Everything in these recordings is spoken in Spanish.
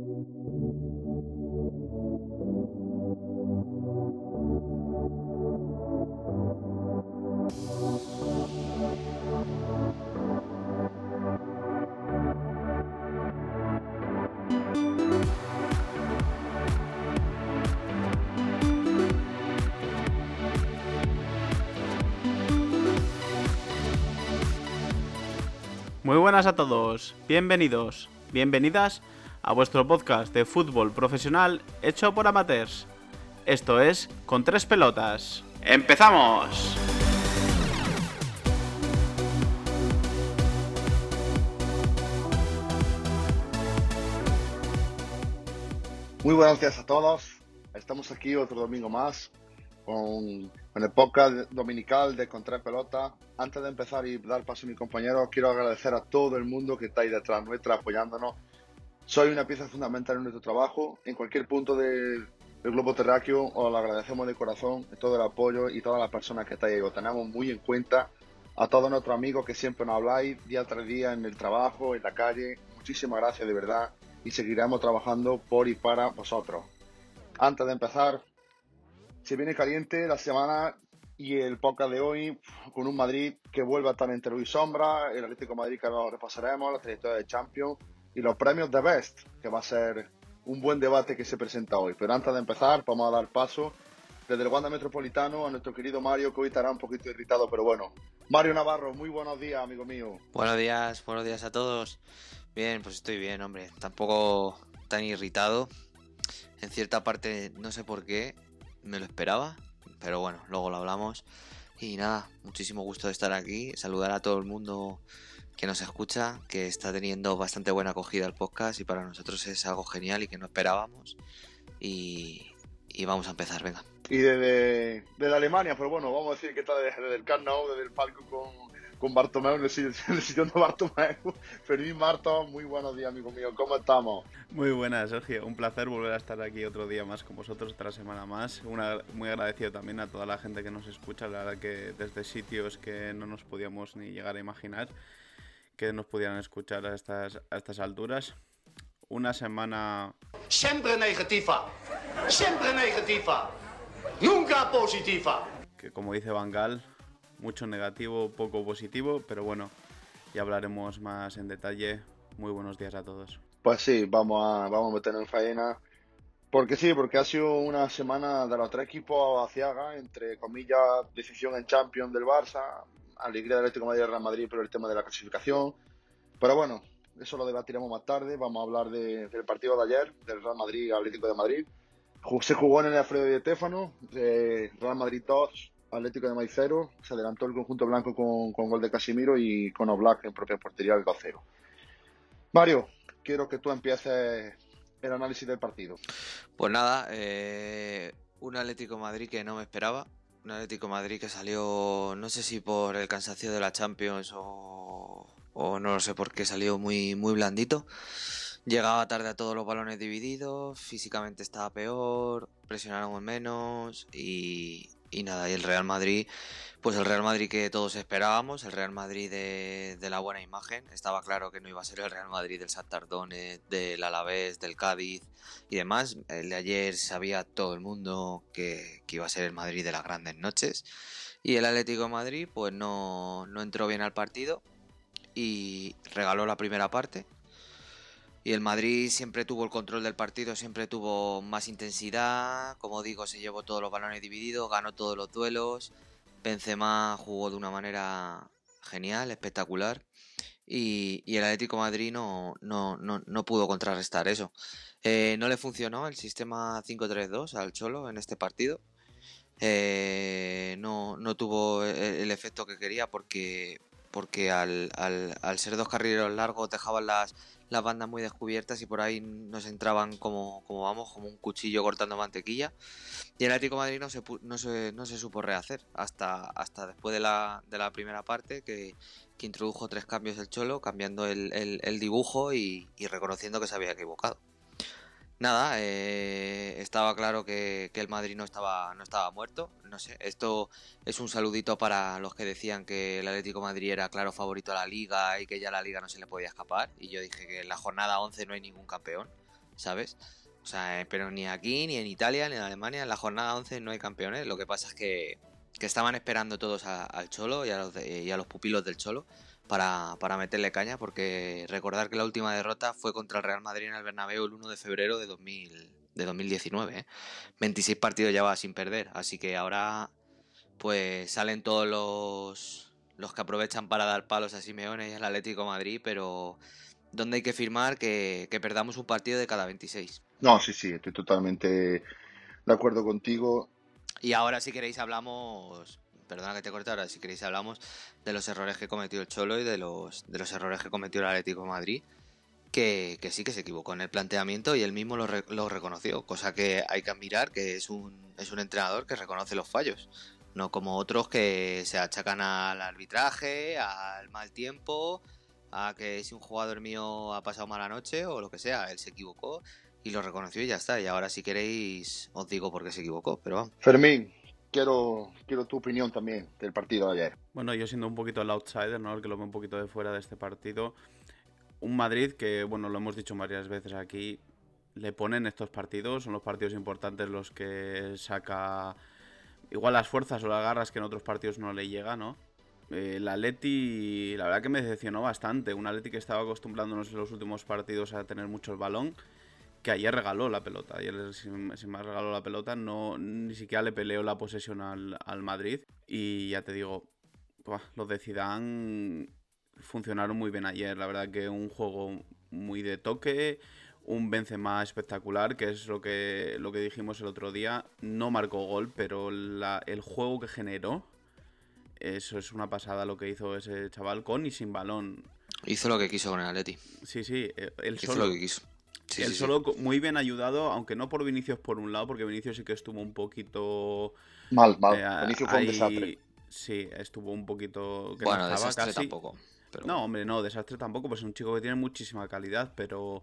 Muy buenas a todos, bienvenidos, bienvenidas a vuestro podcast de fútbol profesional hecho por amateurs. Esto es Con tres pelotas. ¡Empezamos! Muy buenos días a todos. Estamos aquí otro domingo más con, con el podcast dominical de Contra Pelota. Antes de empezar y dar paso a mi compañero, quiero agradecer a todo el mundo que está ahí detrás nuestra apoyándonos. Soy una pieza fundamental en nuestro trabajo. En cualquier punto del globo terráqueo os lo agradecemos de corazón todo el apoyo y todas las personas que estáis ahí. Os tenemos muy en cuenta a todos nuestros amigos que siempre nos habláis día tras día en el trabajo, en la calle. Muchísimas gracias de verdad y seguiremos trabajando por y para vosotros. Antes de empezar, se viene caliente la semana y el podcast de hoy con un Madrid que vuelve a estar entre luz y sombra, el Atlético Madrid que lo repasaremos, la trayectoria de Champions y los premios de Best, que va a ser un buen debate que se presenta hoy. Pero antes de empezar, vamos a dar paso desde el Wanda Metropolitano a nuestro querido Mario, que hoy estará un poquito irritado, pero bueno. Mario Navarro, muy buenos días, amigo mío. Buenos días, buenos días a todos. Bien, pues estoy bien, hombre. Tampoco tan irritado. En cierta parte, no sé por qué, me lo esperaba. Pero bueno, luego lo hablamos. Y nada, muchísimo gusto de estar aquí. Saludar a todo el mundo que nos escucha, que está teniendo bastante buena acogida el podcast y para nosotros es algo genial y que no esperábamos. Y, y vamos a empezar, venga. Y desde, desde Alemania, pero bueno, vamos a decir que está desde, el Camp Nou, desde el palco con, con Bartomeu, en el, sitio- en el sillón de Bartomeu. Fermín Marto, muy buenos días, amigo mío. ¿Cómo estamos? Muy buenas, Sergio. Un placer volver a estar aquí otro día más con vosotros, otra semana más. Una- muy agradecido también a toda la gente que nos escucha, la verdad que desde sitios que no nos podíamos ni llegar a imaginar que nos pudieran escuchar a estas, a estas alturas. Una semana Siempre negativa. Siempre negativa. Nunca positiva. que, como dice Bangal, mucho negativo, poco positivo, pero bueno, ya hablaremos más en detalle. Muy buenos días a todos. Pues sí, vamos a, vamos a meternos en faena. Porque sí, porque ha sido una semana de los tres equipos aciaga, entre comillas, decisión en Champions del Barça, alegría del Atlético de Madrid y Real Madrid por el tema de la clasificación. Pero bueno, eso lo debatiremos más tarde. Vamos a hablar de- del partido de ayer, del Real Madrid Atlético de Madrid. Se jugó en el Alfredo Di Stéfano, eh, Real Madrid 2, Atlético de Madrid 0. Se adelantó el conjunto blanco con, con gol de Casimiro y con Oblak en propia portería el 2-0. Mario, quiero que tú empieces el análisis del partido. Pues nada, eh, un Atlético de Madrid que no me esperaba. Un Atlético Madrid que salió, no sé si por el cansancio de la Champions o, o no lo sé por qué salió muy, muy blandito. Llegaba tarde a todos los balones divididos, físicamente estaba peor, presionaron menos y, y nada, y el Real Madrid, pues el Real Madrid que todos esperábamos, el Real Madrid de, la buena imagen, estaba claro que no iba a ser el Real Madrid del Santardone, del Alavés, del Cádiz y demás. El de ayer sabía todo el mundo que, que iba a ser el Madrid de las grandes noches y el Atlético de Madrid pues no, no entró bien al partido y regaló la primera parte. Y el Madrid siempre tuvo el control del partido, siempre tuvo más intensidad, como digo, se llevó todos los balones divididos, ganó todos los duelos. Benzema jugó de una manera genial, espectacular. Y, y el Atlético Madrid no, no, no, no pudo contrarrestar eso. Eh, no le funcionó el sistema 5-3-2 al Cholo en este partido. Eh, no, no tuvo el, el efecto que quería porque, porque al, al, al ser dos carrileros largos dejaban las, las bandas muy descubiertas y por ahí nos entraban como, como vamos, como un cuchillo cortando mantequilla. Y el Atlético de Madrid no se, no se, no se supo rehacer hasta, hasta después de la, de la primera parte que, que introdujo tres cambios el Cholo, cambiando el, el- dibujo y reconociendo que se había equivocado. Nada, eh, estaba claro que, el Madrid no estaba, no estaba muerto. No sé, esto es un saludito para los que decían que el Atlético de Madrid era claro favorito a la liga y que ya la liga no se le podía escapar. Y yo dije que en la jornada 11 no hay ningún campeón. ¿sabes? O sea, eh, pero ni aquí, ni en Italia, ni en Alemania, en la jornada 11 no hay campeones. Lo que pasa es que, que estaban esperando todos al Cholo y a, los y a los pupilos del Cholo para, para, meterle caña, porque recordar que la última derrota fue contra el Real Madrid en el Bernabéu el 1 de febrero de, 2000, de 2019. ¿eh? 26 partidos ya va sin perder, así que ahora pues salen todos los, los que aprovechan para dar palos a Simeone y al Atlético Madrid, pero donde hay que firmar que, que perdamos un partido de cada 26. No, sí, sí, estoy totalmente de acuerdo contigo. Y ahora si queréis hablamos, perdona que te corte, ahora si queréis hablamos de los errores que cometió el Cholo y de los, de los errores que cometió el Atlético Madrid, que, que, sí que se equivocó en el planteamiento y él mismo lo, re, lo, reconoció, cosa que hay que admirar, que es un, es un entrenador que reconoce los fallos, no como otros que se achacan al arbitraje, al mal tiempo, a que si un jugador mío ha pasado mala noche o lo que sea, él se equivocó y lo reconoció y ya está. Y ahora si queréis os digo por qué se equivocó, pero vamos. Fermín, quiero, quiero tu opinión también del partido de ayer. Bueno, yo siendo un poquito el outsider, ¿no? El que lo ve un poquito de fuera de este partido. Un Madrid que, bueno, lo hemos dicho varias veces aquí, le ponen estos partidos, son los partidos importantes los que saca igual las fuerzas o las garras que en otros partidos no le llega, ¿no? Eh, el Atleti, la verdad que me decepcionó bastante. Un Atleti que estaba acostumbrándonos en los últimos partidos a tener mucho el balón que ayer regaló la pelota. Ayer, sin, sin, más, regaló la pelota. No, ni siquiera le peleó la posesión al, al Madrid. Y ya te digo, los de Zidane funcionaron muy bien ayer. La verdad que un juego muy de toque. Un Benzema espectacular, que es lo que, lo que dijimos el otro día. No marcó gol, pero la, el juego que generó, eso es una pasada lo que hizo ese chaval con y sin balón. Hizo lo que quiso con el Atleti. Sí, sí, él hizo solo, lo que quiso. Sí, él sí, solo sí. muy bien ayudado, aunque no por Vinicius por un lado, porque Vinicius sí que estuvo un poquito... Mal, mal. Eh, Vinicius fue un desastre. Sí, estuvo un poquito... Que bueno, no desastre casi. tampoco. Pero... No, hombre, no, desastre tampoco, pues es un chico que tiene muchísima calidad, pero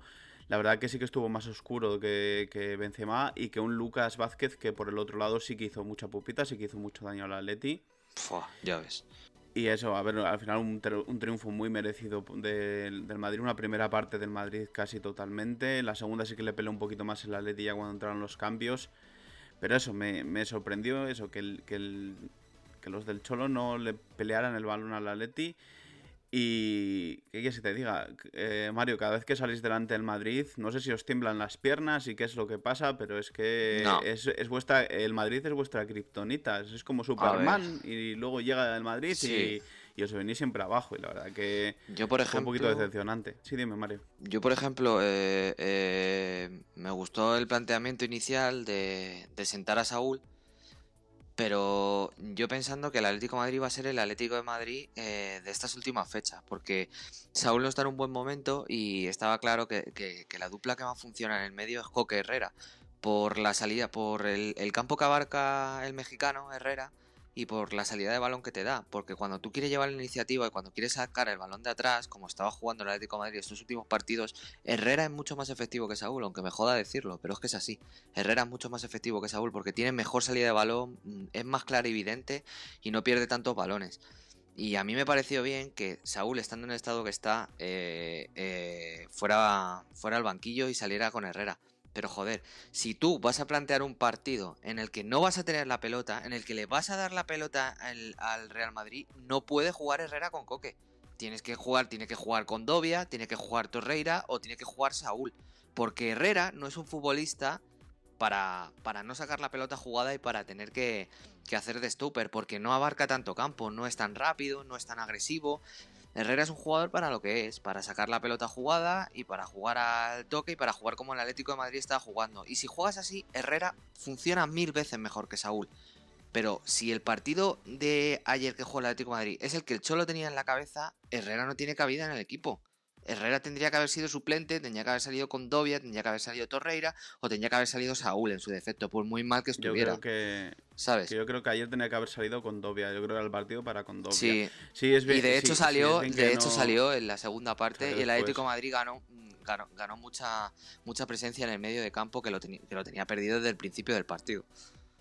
la verdad que sí que estuvo más oscuro que, que Benzema y que un Lucas Vázquez que por el otro lado sí que hizo mucha pupita, sí que hizo mucho daño al Atleti. Fua, ya ves. Y eso, a ver, al final un, un triunfo muy merecido de, del Madrid. Una primera parte del Madrid casi totalmente. La segunda sí que le peleó un poquito más el Atleti ya cuando entraron los cambios. Pero eso, me, me sorprendió eso, que, el, que, el, que, los del Cholo no le pelearan el balón al Atleti. Y qué quieres que te diga, eh, Mario, cada vez que salís delante del Madrid, no sé si os tiemblan las piernas y qué es lo que pasa, pero es que no. es, es, vuestra, el Madrid es vuestra kriptonita, es como Superman y luego llega el Madrid sí. y, y, os venís siempre abajo y la verdad que yo por ejemplo un poquito decepcionante. Sí, dime Mario. Yo por ejemplo eh, eh, me gustó el planteamiento inicial de, de sentar a Saúl pero yo pensando que el Atlético de Madrid va a ser el Atlético de Madrid eh, de estas últimas fechas, porque Saúl no está en un buen momento y estaba claro que, la dupla que más funciona en el medio es Coque Herrera, por la salida, por el, campo que abarca el mexicano Herrera y por la salida de balón que te da, porque cuando tú quieres llevar la iniciativa y cuando quieres sacar el balón de atrás, como estaba jugando el Atlético de Madrid estos últimos partidos, Herrera es mucho más efectivo que Saúl, aunque me joda decirlo, pero es que es así. Herrera es mucho más efectivo que Saúl porque tiene mejor salida de balón, es más claro y evidente y no pierde tantos balones. Y a mí me pareció bien que Saúl, estando en el estado que está, eh, eh, fuera, fuera al banquillo y saliera con Herrera. Pero joder, si tú vas a plantear un partido en el que no vas a tener la pelota, en el que le vas a dar la pelota al, al Real Madrid, no puede jugar Herrera con Coque. Tienes que jugar, tiene que jugar con Dobia, tiene que jugar Torreira o tiene que jugar Saúl. Porque Herrera no es un futbolista para, para no sacar la pelota jugada y para tener que, que hacer de stopper, porque no abarca tanto campo, no es tan rápido, no es tan agresivo. Herrera es un jugador para lo que es, para sacar la pelota jugada y para jugar al toque y para jugar como el Atlético de Madrid está jugando. Y si juegas así, Herrera funciona mil veces mejor que Saúl. Pero si el partido de ayer que jugó el Atlético de Madrid es el que el Cholo tenía en la cabeza, Herrera no tiene cabida en el equipo. Herrera tendría que haber sido suplente, tendría que haber salido con Dobia, tendría que haber salido Torreira o tendría que haber salido Saúl en su defecto, por muy mal que estuviera. Yo creo que, ¿sabes? Que yo creo que ayer tenía que haber salido con Dobia. Yo creo que era el partido para con Dobia. Sí, sí es bien, y de hecho sí, salió, sí de hecho no... salió en la segunda parte y el Atlético de Madrid ganó, ganó, ganó mucha, mucha presencia en el medio de campo que lo, que lo tenía perdido desde el principio del partido.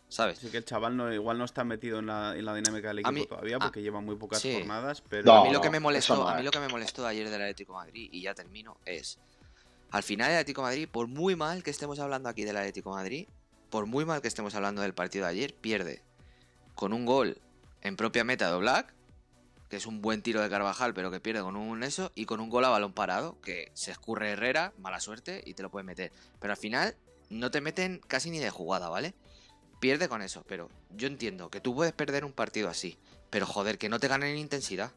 ¿Sabes? Así que el chaval no, igual no está metido en la, en la dinámica del equipo mí- todavía a- porque lleva muy pocas sí. jornadas, pero No, a mí lo que me molestó, no a mí lo que me molestó de ayer del Atlético de Madrid y ya termino es Al final el Atlético de Madrid, por muy mal que estemos hablando aquí del Atlético de Madrid, por muy mal que estemos hablando del partido de ayer, pierde con un gol en propia meta de Black, que es un buen tiro de Carvajal, pero que pierde con un eso, y con un gol a balón parado, que se escurre Herrera, mala suerte, y te lo puede meter. Pero al final no te meten casi ni de jugada, ¿vale? Pierde con eso, pero yo entiendo que tú puedes perder un partido así, pero joder, que no te ganen en intensidad.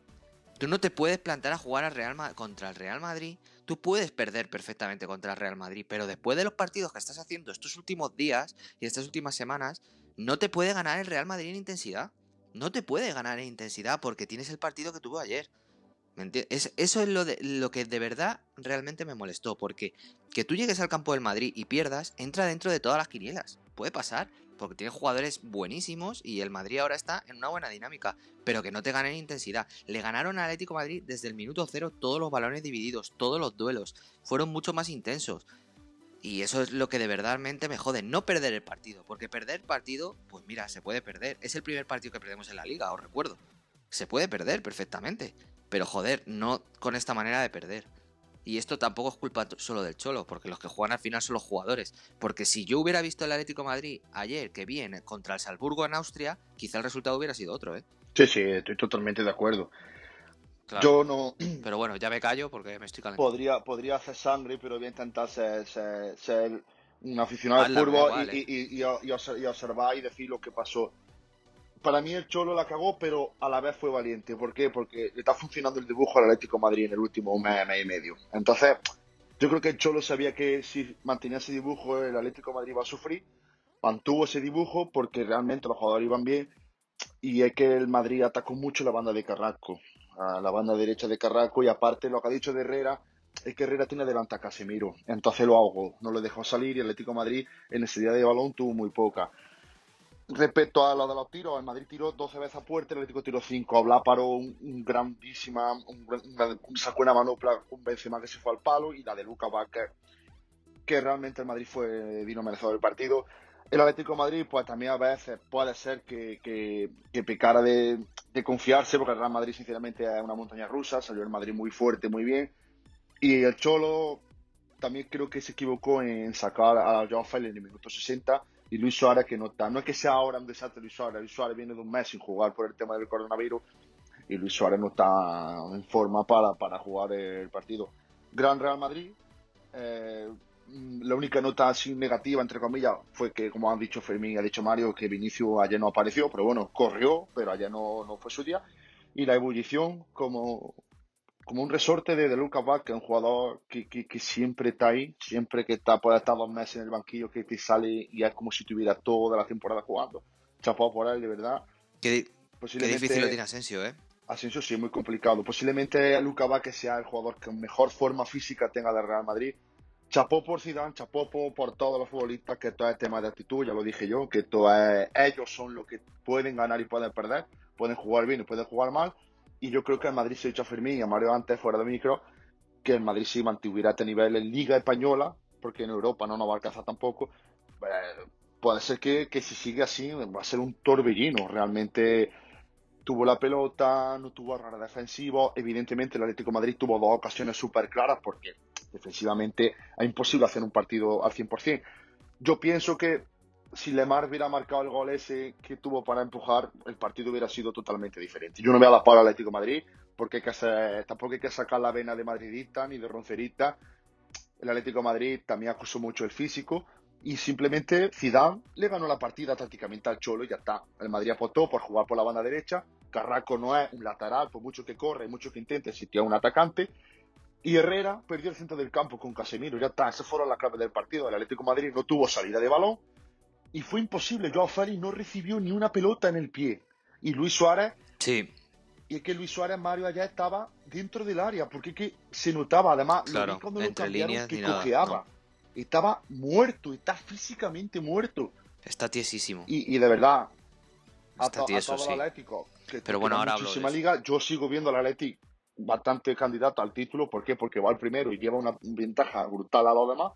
Tú no te puedes plantar a jugar al Real contra el Real Madrid. Tú puedes perder perfectamente contra el Real Madrid, pero después de los partidos que estás haciendo estos últimos días y estas últimas semanas, no te puede ganar el Real Madrid en intensidad. No te puede ganar en intensidad porque tienes el partido que tuvo ayer. eso es lo, de, lo que de verdad realmente me molestó, porque que tú llegues al campo del Madrid y pierdas entra dentro de todas las quinielas. Puede pasar, porque tiene jugadores buenísimos y el Madrid ahora está en una buena dinámica, pero que no te ganen intensidad. Le ganaron al Atlético Madrid desde el minuto cero todos los balones divididos, todos los duelos, fueron mucho más intensos. Y eso es lo que de verdadmente me jode, no perder el partido, porque perder partido, pues mira, se puede perder. Es el primer partido que perdemos en la liga, os recuerdo. Se puede perder perfectamente, pero joder, no con esta manera de perder. Y esto tampoco es culpa solo del Cholo, porque los que juegan al final son los jugadores. Porque si yo hubiera visto el Atlético Madrid ayer que viene contra el Salzburgo en Austria, quizá el resultado hubiera sido otro, ¿eh? Sí, sí, estoy totalmente de acuerdo. Yo no. Pero bueno, ya me callo porque me estoy calentando. Podría, podría hacer sangre, pero voy a intentar ser, un aficionado al fútbol y, observar y decir lo que pasó para mí el Cholo la cagó, pero a la vez fue valiente. ¿Por qué? Porque le está funcionando el dibujo al Atlético Madrid en el último mes, mes y medio. Entonces, yo creo que el Cholo sabía que si mantenía ese dibujo, el Atlético Madrid iba a sufrir. Mantuvo ese dibujo porque realmente los jugadores iban bien. Y es que el Madrid atacó mucho la banda de Carrasco, a la banda derecha de Carrasco. Y aparte, lo que ha dicho de Herrera, es que Herrera tiene delante a Casemiro. Entonces lo ahogó, no lo dejó salir y el Atlético Madrid en día de balón tuvo muy poca. Respecto a lo de los tiros, el Madrid tiró 12 veces a puerta, el Atlético tiró 5. Habla paró un, grandísima, un, sacó una manopla, un Benzema que se fue al palo y la de Luca Vázquez, que realmente el Madrid fue vino merecedor del partido. El Atlético de Madrid, pues también a veces puede ser que, que, pecara de, de, confiarse, porque el Real Madrid, sinceramente, es una montaña rusa. Salió el Madrid muy fuerte, muy bien. Y el Cholo también creo que se equivocó en sacar a Joao Félix en el minuto 60 y Luis Suárez que no está. No es que sea ahora un desastre Luis Suárez, Luis Suárez viene de un mes sin jugar por el tema del coronavirus y Luis Suárez no está en forma para, para jugar el partido. Gran Real Madrid. Eh, la única nota así negativa, entre comillas, fue que, como han dicho Fermín y ha dicho Mario, que Vinicio ayer no apareció, pero bueno, corrió, pero ayer no, no fue su día. Y la ebullición, como, como un resorte de, de Lucas Vázquez, un jugador que, que, siempre está ahí, siempre que está, puede estar dos meses en el banquillo, que te sale y es como si tuviera toda la temporada jugando. Chapado por él, de verdad. Qué, difícil lo tiene Asensio, ¿eh? Asensio sí, muy complicado. Posiblemente Lucas Vázquez sea el jugador que mejor forma física tenga de Real Madrid. Chapó por Zidane, chapó por, todos los futbolistas, que todo es tema de actitud, ya lo dije yo, que todo ellos son los que pueden ganar y pueden perder, pueden jugar bien y pueden jugar mal, y yo creo que el Madrid se ha dicho a Fermín y a Mario antes, fuera de micro, que el Madrid sí mantuviera este nivel en Liga Española, porque en Europa no nos va a alcanzar tampoco. Eh, puede ser que, que, si sigue así va a ser un torbellino. Realmente tuvo la pelota, no tuvo rara defensivo. Evidentemente el Atlético de Madrid tuvo dos ocasiones súper claras porque defensivamente es imposible hacer un partido al 100%. Yo pienso que si Lemar hubiera marcado el gol ese que tuvo para empujar, el partido hubiera sido totalmente diferente. Yo no me voy a dar para al Atlético de Madrid, porque hay que tampoco hay que sacar la vena de madridista ni de roncerista. El Atlético Madrid también acusó mucho el físico y simplemente Zidane le ganó la partida tácticamente al Cholo y ya está. El Madrid apostó por jugar por la banda derecha. Carraco no es un lateral, por mucho que corre mucho que intente, tiene un atacante. Y Herrera perdió el centro del campo con Casemiro, ya está. Esa fueron la clave del partido. El Atlético Madrid no tuvo salida de balón y fue imposible. Joao Félix no recibió ni una pelota en el pie. Y Luis Suárez. Sí. Y es que Luis Suárez Mario allá estaba dentro del área, porque que se notaba, además, claro, cuando entre lo líneas que cojeaba. Estaba muerto, está físicamente muerto. Está tiesísimo. Y, y de verdad, está tieso, sí. Atlético, que Pero bueno, ahora muchísima liga, yo sigo viendo al Atlético bastante candidato al título, ¿por qué? Porque va al primero y lleva una ventaja brutal a los demás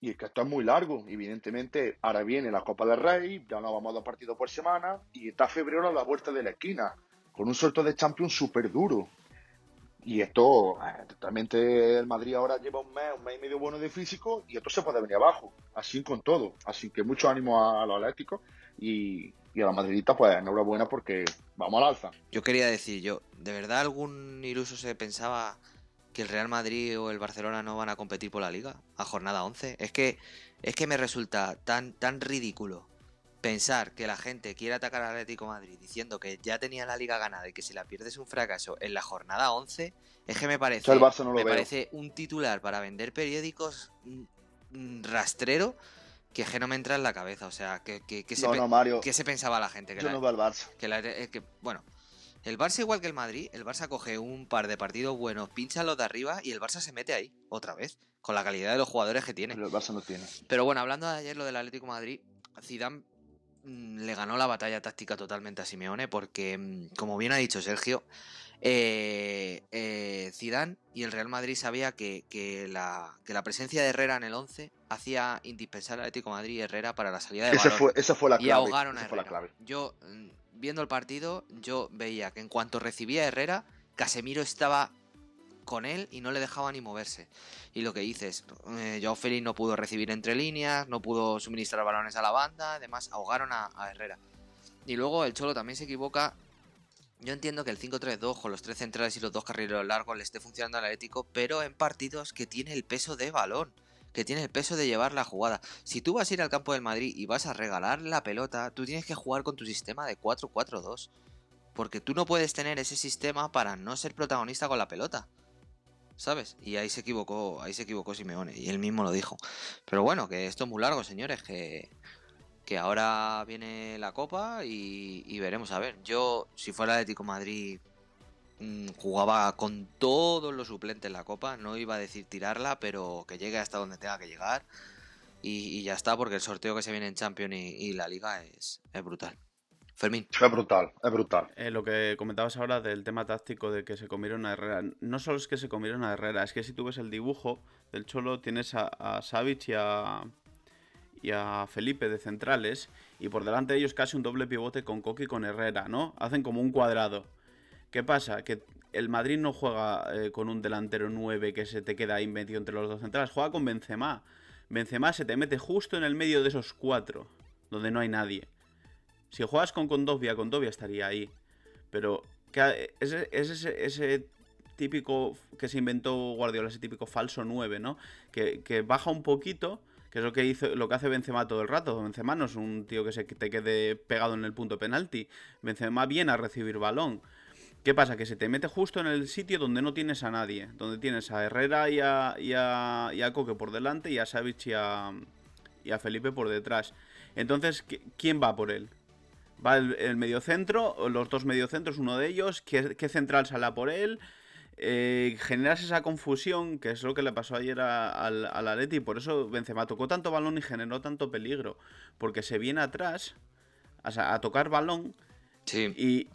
y es que esto es muy largo, evidentemente. Ahora viene la Copa del Rey, ya no vamos a dos partidos por semana, y está febrero a la vuelta de la esquina, con un sorteo de Champions súper duro. Y esto, eh, totalmente el Madrid ahora lleva un mes, un mes y medio bueno de físico y esto se puede venir abajo, así con todo. Así que mucho ánimo a, los atléticos y, y, a la madridita, pues enhorabuena porque vamos al alza. Yo quería decir, yo, ¿de verdad algún iluso se pensaba que el Real Madrid o el Barcelona no van a competir por la liga a jornada 11? Es que, es que me resulta tan, tan ridículo pensar que la gente quiere atacar al Atlético Madrid diciendo que ya tenía la liga ganada y que si la pierdes un fracaso en la jornada 11, es que me parece, me parece un titular para vender periódicos mm, mm, rastrero que es que no me entra en la cabeza. O sea, que, que, que se, se, pensaba la gente. Que Yo no va al Barça. Eh, que, bueno, el Barça igual que el Madrid, el Barça coge un par de partidos buenos, pincha los de arriba y el Barça se mete ahí, otra vez, con la calidad de los jugadores que tiene. Pero el Barça no tiene. Pero bueno, hablando de ayer lo del Atlético Madrid, Zidane Mm, le ganó la batalla táctica totalmente a Simeone porque, mm, como bien ha dicho Sergio, eh, eh, Zidane y el Real Madrid sabía que, la, que, la, presencia de Herrera en el 11 hacía indispensable al Atlético Madrid y Herrera para la salida de esa Fue, esa fue la clave. Y ahogaron a Herrera. Yo, mm, viendo el partido, yo veía que en cuanto recibía Herrera, Casemiro estaba con él y no le dejaba ni moverse. Y lo que dices, eh, Joao Félix no pudo recibir entre líneas, no pudo suministrar balones a la banda, además ahogaron a, Herrera. Y luego el Cholo también se equivoca. Yo entiendo que el 5-3-2 con los tres centrales y los dos carrileros largos le esté funcionando al Atlético, pero en partidos que tiene el peso de balón, que tiene el peso de llevar la jugada. Si tú vas a ir al campo del Madrid y vas a regalar la pelota, tú tienes que jugar con tu sistema de 4-4-2. Porque tú no puedes tener ese sistema para no ser protagonista con la pelota. ¿sabes? Y ahí se equivocó, ahí se equivocó Simeone, y él mismo lo dijo. Pero bueno, que esto es muy largo, señores, que, que ahora viene la Copa y, veremos a ver. Yo, si fuera Atlético Madrid, jugaba con todos los suplentes la Copa, no iba a decir tirarla, pero que llegue hasta donde tenga que llegar. Y, ya está, porque el sorteo que se viene en Champions y, la Liga es brutal. Fermín. Es brutal, es brutal. Eh, lo que comentabas ahora del tema táctico de que se comieron a Herrera. No solo es que se comieron a Herrera, es que si tú ves el dibujo del Cholo, tienes a, a y a, y a Felipe de centrales, y por delante de ellos casi un doble pivote con Coqui y con Herrera, ¿no? Hacen como un cuadrado. ¿Qué pasa? Que el Madrid no juega eh, con un delantero 9 que se te queda ahí metido entre los dos centrales, juega con Benzema. Benzema se te mete justo en el medio de esos cuatro, donde no hay nadie. Si juegas con Condovia, Condovia estaría ahí. Pero es, ese, ese, típico que se inventó Guardiola, ese típico falso 9, ¿no? Que, baja un poquito, que es lo que, hizo, lo que hace Benzema todo el rato. Benzema no es un tío que se te quede pegado en el punto penalti. Benzema viene a recibir balón. ¿Qué pasa? Que se te mete justo en el sitio donde no tienes a nadie. Donde tienes a Herrera y a, y a, Coque por delante y a Savic y a, y a Felipe por detrás. Entonces, ¿quién va por él? Va el, mediocentro, los dos mediocentros, uno de ellos, ¿qué, central sale por él? Eh, generas esa confusión, que es lo que le pasó ayer al, al Atleti, y por eso Benzema tocó tanto balón y generó tanto peligro, porque se viene atrás a tocar balón y,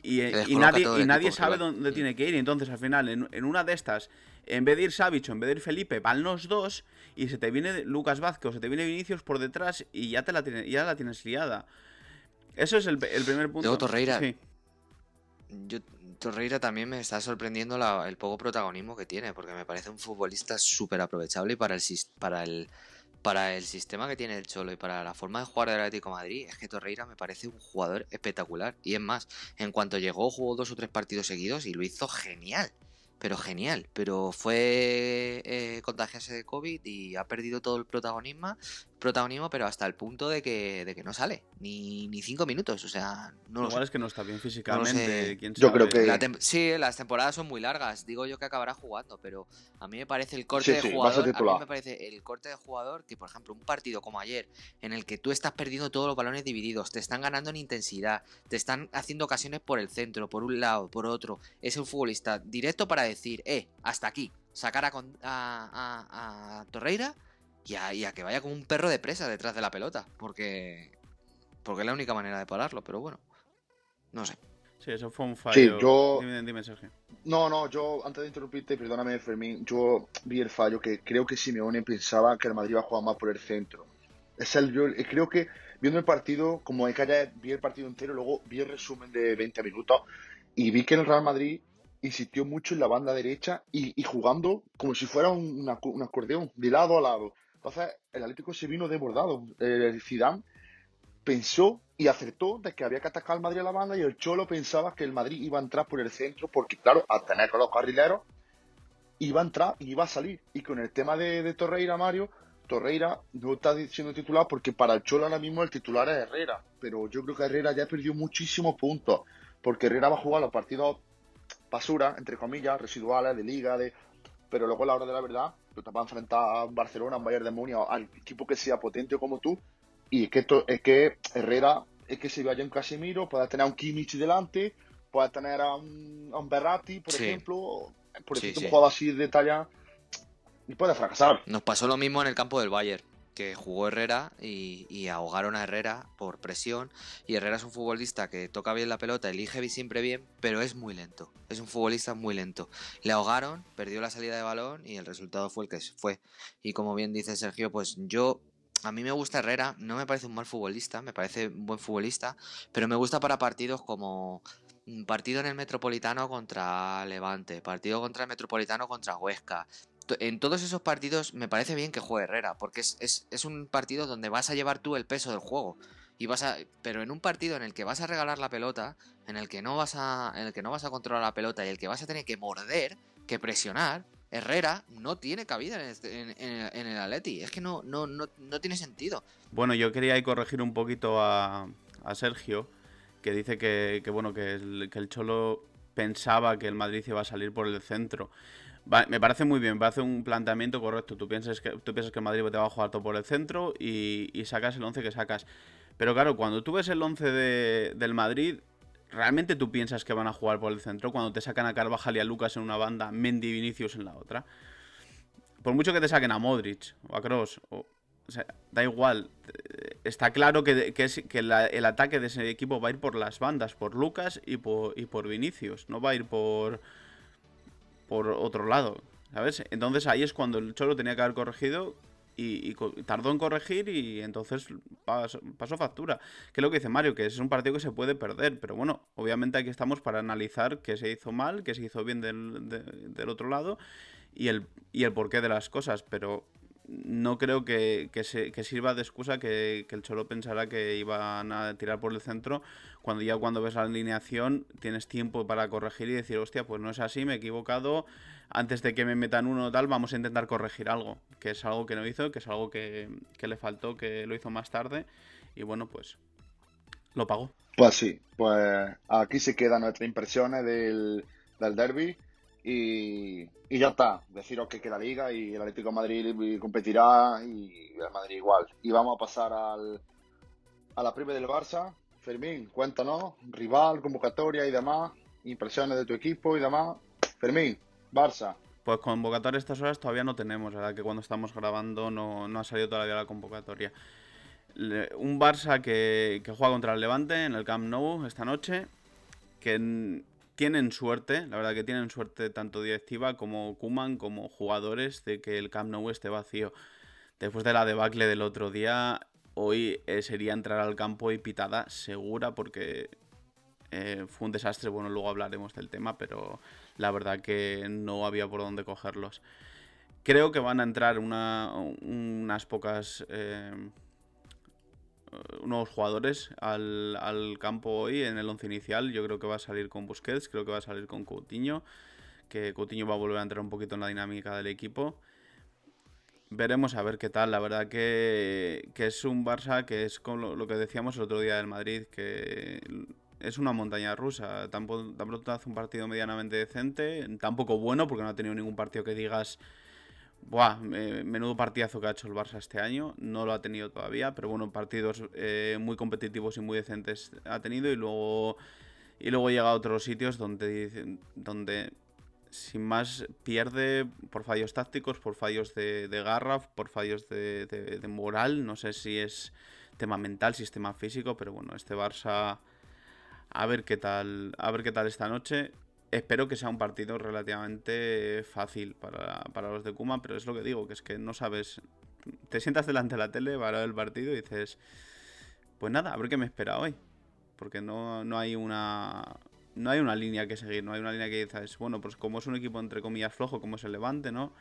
nadie, y nadie sabe dónde tiene que ir. Y entonces al final, en, una de estas, en vez de ir Savic o en vez de ir Felipe, van los dos y se te viene Lucas Vázquez o se te viene Vinicius por detrás y ya, te la, ya la tienes liada. Eso es el, primer punto. Luego Torreira. Yo, Torreira también me está sorprendiendo el poco protagonismo que tiene, porque me parece un futbolista súper aprovechable y para el, para, el, para el sistema que tiene el Cholo y para la forma de jugar del Atlético Madrid, es que Torreira me parece un jugador espectacular. Y es más, en cuanto llegó, jugó dos o tres partidos seguidos y lo hizo genial pero genial. Pero fue eh, contagiarse de COVID y ha perdido todo el protagonismo, protagonismo pero hasta el punto de que, de que no sale, ni, ni cinco minutos. O sea, no Igual es que no está bien físicamente. yo creo que. sí, las temporadas son muy largas. Digo yo que acabará jugando, pero a mí me parece el corte de jugador. A mí me parece el corte de jugador que, por ejemplo, un partido como ayer, en el que tú estás perdiendo todos los balones divididos, te están ganando en intensidad, te están haciendo ocasiones por el centro, por un lado, por otro. Es un futbolista directo para decir, eh, hasta aquí, sacar a, a, Torreira y a, que vaya como un perro de presa detrás de la pelota, porque, porque es la única manera de pararlo, pero bueno, no sé. Sí, eso fue un fallo. yo... Dime, Sergio. No, no, yo, antes de interrumpirte, perdóname, Fermín, yo vi el fallo que creo que Simeone pensaba que el Madrid iba a jugar más por el centro. Es el, yo creo que viendo el partido, como que haya vi el partido entero, luego vi el resumen de 20 minutos y vi que el Real Madrid insistió mucho en la banda derecha y, jugando como si fuera un, acordeón, de lado a lado. Entonces, el Atlético se vino desbordado. El Zidane pensó y acertó de que había que atacar al Madrid a la banda y el Cholo pensaba que el Madrid iba a entrar por el centro porque, claro, al tener con los carrileros, iba a entrar y iba a salir. Y con el tema de, de Torreira, Mario, Torreira no está siendo titular porque para el Cholo ahora mismo el titular es Herrera. Pero yo creo que Herrera ya perdió muchísimos puntos porque Herrera va a jugar los partidos basura, entre comillas, residuales, de liga, de pero luego a la hora de la verdad, tú te vas a enfrentar a Barcelona, a un Bayern de Múnich, al equipo que sea potente como tú, y es que, es que Herrera es que se vaya un Casemiro, puede tener a un Kimmich delante, puede tener a un, a Berratti, por ejemplo, por ejemplo, un jugador así de talla, y puede fracasar. Nos pasó lo mismo en el campo del Bayern jugó Herrera y, ahogaron a Herrera por presión. Y Herrera es un futbolista que toca bien la pelota, elige siempre bien, pero es muy lento. Es un futbolista muy lento. Le ahogaron, perdió la salida de balón y el resultado fue el que fue. Y como bien dice Sergio, pues yo a mí me gusta Herrera, no me parece un mal futbolista, me parece un buen futbolista, pero me gusta para partidos como partido en el Metropolitano contra Levante, partido contra el Metropolitano contra Huesca, en todos esos partidos me parece bien que juegue Herrera, porque es, un partido donde vas a llevar tú el peso del juego. Y vas a, pero en un partido en el que vas a regalar la pelota, en el que no vas a, en el que no vas a controlar la pelota y el que vas a tener que morder, que presionar, Herrera no tiene cabida en, este, el Atleti. Es que no, no, no, tiene sentido. Bueno, yo quería corregir un poquito a, Sergio, que dice que, bueno, que el, que el Cholo pensaba que el Madrid iba a salir por el centro me parece muy bien, me parece un planteamiento correcto. Tú piensas que, tú piensas que Madrid te va a jugar todo por el centro y, sacas el 11 que sacas. Pero claro, cuando tú ves el 11 del Madrid, ¿realmente tú piensas que van a jugar por el centro? Cuando te sacan a Carvajal y a Lucas en una banda, Mendy y Vinicius en la otra. Por mucho que te saquen a Modric o a Cross, o, sea, da igual. Está claro que, es, que el ataque de ese equipo va a ir por las bandas, por Lucas y por, y por Vinicius. No va a ir por por otro lado, ¿sabes? Entonces ahí es cuando el Cholo tenía que haber corregido y, tardó en corregir y entonces pasó, factura. Que es lo que dice Mario, que es un partido que se puede perder, pero bueno, obviamente aquí estamos para analizar qué se hizo mal, qué se hizo bien del, otro lado y y el porqué de las cosas, pero no creo que, se, sirva de excusa que, el Cholo pensara que iban a tirar por el centro, cuando ya cuando ves la alineación tienes tiempo para corregir y decir, hostia, pues no es así, me he equivocado, antes de que me metan uno o tal, vamos a intentar corregir algo, que es algo que no hizo, que es algo que, le faltó, que lo hizo más tarde, y bueno, pues lo pagó. Pues sí, pues aquí se quedan nuestras impresiones del, del derby. Y, ya está. Deciros que queda liga y el Atlético de Madrid competirá y el Madrid igual. Y vamos a pasar al, a la prima del Barça. Fermín, cuéntanos, rival, convocatoria y demás, impresiones de tu equipo y demás. Fermín, Barça. Pues convocatoria estas horas todavía no tenemos, la verdad que cuando estamos grabando no, no ha salido todavía la convocatoria. un Barça que, que, juega contra el Levante en el Camp Nou esta noche, que tienen suerte, la verdad que tienen suerte tanto directiva como Kuman como jugadores de que el Camp Nou esté vacío. Después de la debacle del otro día, hoy eh, sería entrar al campo y pitada segura porque eh, fue un desastre. Bueno, luego hablaremos del tema, pero la verdad que no había por dónde cogerlos. Creo que van a entrar unas pocas eh, nuevos jugadores al, campo hoy en el once inicial. Yo creo que va a salir con Busquets, creo que va a salir con Coutinho, que Coutinho va a volver a entrar un poquito en la dinámica del equipo. Veremos a ver qué tal. La verdad que, es un Barça que es con lo, que decíamos el otro día del Madrid, que es una montaña rusa. Tampoco, tampoco hace un partido medianamente decente, tampoco bueno, porque no ha tenido ningún partido que digas Buah, menudo partidazo que ha hecho el Barça este año. No lo ha tenido todavía, pero bueno, partidos eh, muy competitivos y muy decentes ha tenido. Y luego, y luego llega a otros sitios donde, donde sin más pierde por fallos tácticos, por fallos de, garra, por fallos de, de, moral. No sé si es tema mental, si es tema físico, pero bueno, este Barça a ver qué tal, a ver qué tal esta noche. Espero que sea un partido relativamente fácil para, los de Kuma, pero es lo que digo, que es que no sabes. Te sientas delante de la tele para el partido y dices, pues nada, a ver qué me espera hoy. Porque no, hay una, no hay una línea que seguir, no hay una línea que dices, bueno, pues como es un equipo entre comillas flojo, como es el Levante, ¿no?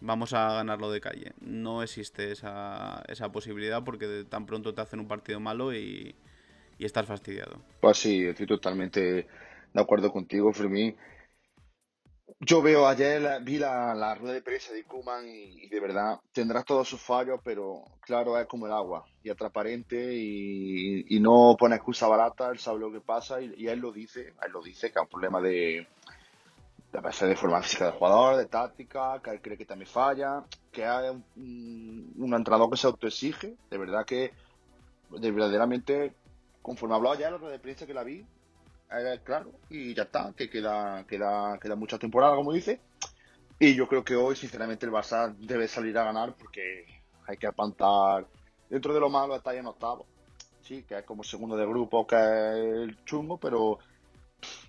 Vamos a ganarlo de calle. No existe esa, esa posibilidad porque tan pronto te hacen un partido malo y, y estás fastidiado. Pues sí, estoy totalmente de acuerdo contigo, Fermín. Yo veo ayer, vi la, la rueda de prensa de Kuman y, de verdad tendrá todos sus fallos, pero claro, es como el agua y es transparente y, y no pone excusa barata, él sabe lo que pasa y, y él lo dice, él lo dice que es un problema de, de, de forma física del jugador, de táctica, que él cree que también falla, que hay un, un entrenador que se autoexige, de verdad que de verdaderamente, conforme hablaba ya en la rueda de prensa que la vi, eh, claro, y ya está, que queda, queda, queda mucha temporada, como dice. Y yo creo que hoy, sinceramente, el Barça debe salir a ganar porque hay que apantar. Dentro de lo malo está en octavo. Sí, que es como segundo de grupo, que es el chungo, pero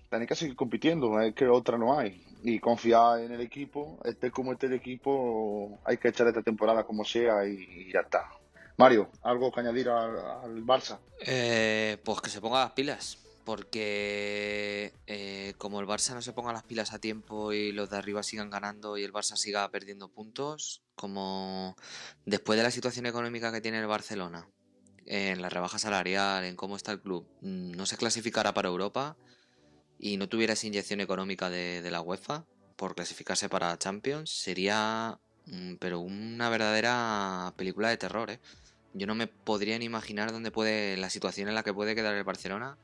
tiene que seguir compitiendo, es que otra no hay. Y confiar en el equipo, este como este el equipo, hay que echar esta temporada como sea y, y ya está. Mario, ¿algo que añadir al, al Barça? Eh, pues que se ponga las pilas. Porque eh, como el Barça no se ponga las pilas a tiempo y los de arriba sigan ganando y el Barça siga perdiendo puntos, como después de la situación económica que tiene el Barcelona, en la rebaja salarial, en cómo está el club, mm, no se clasificara para Europa y no tuviera esa inyección económica de, la UEFA por clasificarse para Champions, sería mm, pero una verdadera película de terror, ¿eh? Yo no me podría ni imaginar dónde puede la situación en la que puede quedar el Barcelona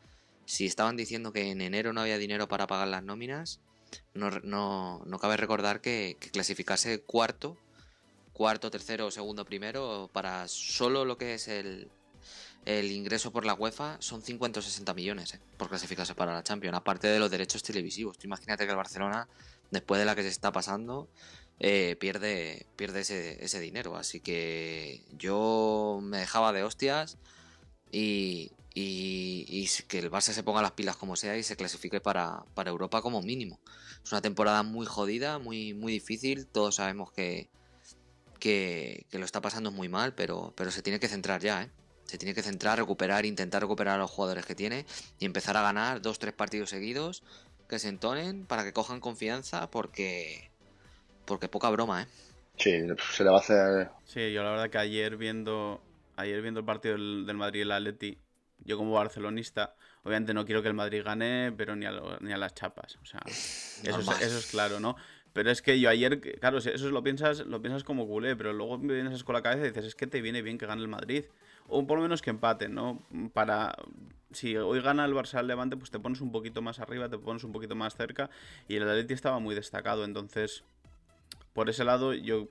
si estaban diciendo que en enero no había dinero para pagar las nóminas, no, no, no cabe recordar que, que, clasificarse cuarto, cuarto, tercero, segundo, primero, para solo lo que es el, el ingreso por la UEFA son 50 o 60 millones eh, por clasificarse para la Champions, aparte de los derechos televisivos. Imagínate que el Barcelona, después de la que se está pasando, eh, pierde, pierde ese, ese dinero. Así que yo me dejaba de hostias y, y, y, que el Barça se ponga las pilas como sea y se clasifique para, para, Europa como mínimo. Es una temporada muy jodida, muy, muy difícil, todos sabemos que, que, que, lo está pasando muy mal, pero, pero se tiene que centrar ya, ¿eh? Se tiene que centrar, recuperar, intentar recuperar a los jugadores que tiene y empezar a ganar dos, tres partidos seguidos que se entonen para que cojan confianza porque, porque poca broma, ¿eh? Sí, se le va a hacer... Sí, yo la verdad que ayer viendo, ayer viendo el partido del, del Madrid y el Atleti, yo como barcelonista, obviamente no quiero que el Madrid gane, pero ni a, lo, ni a las chapas. O sea, eso es, eso es, claro, ¿no? Pero es que yo ayer, claro, eso lo piensas, lo piensas como culé, pero luego me vienes con la cabeza y dices, es que te viene bien que gane el Madrid. O por lo menos que empaten, ¿no? Para. Si hoy gana el Barça al Levante, pues te pones un poquito más arriba, te pones un poquito más cerca. Y el Atleti estaba muy destacado. Entonces, por ese lado, yo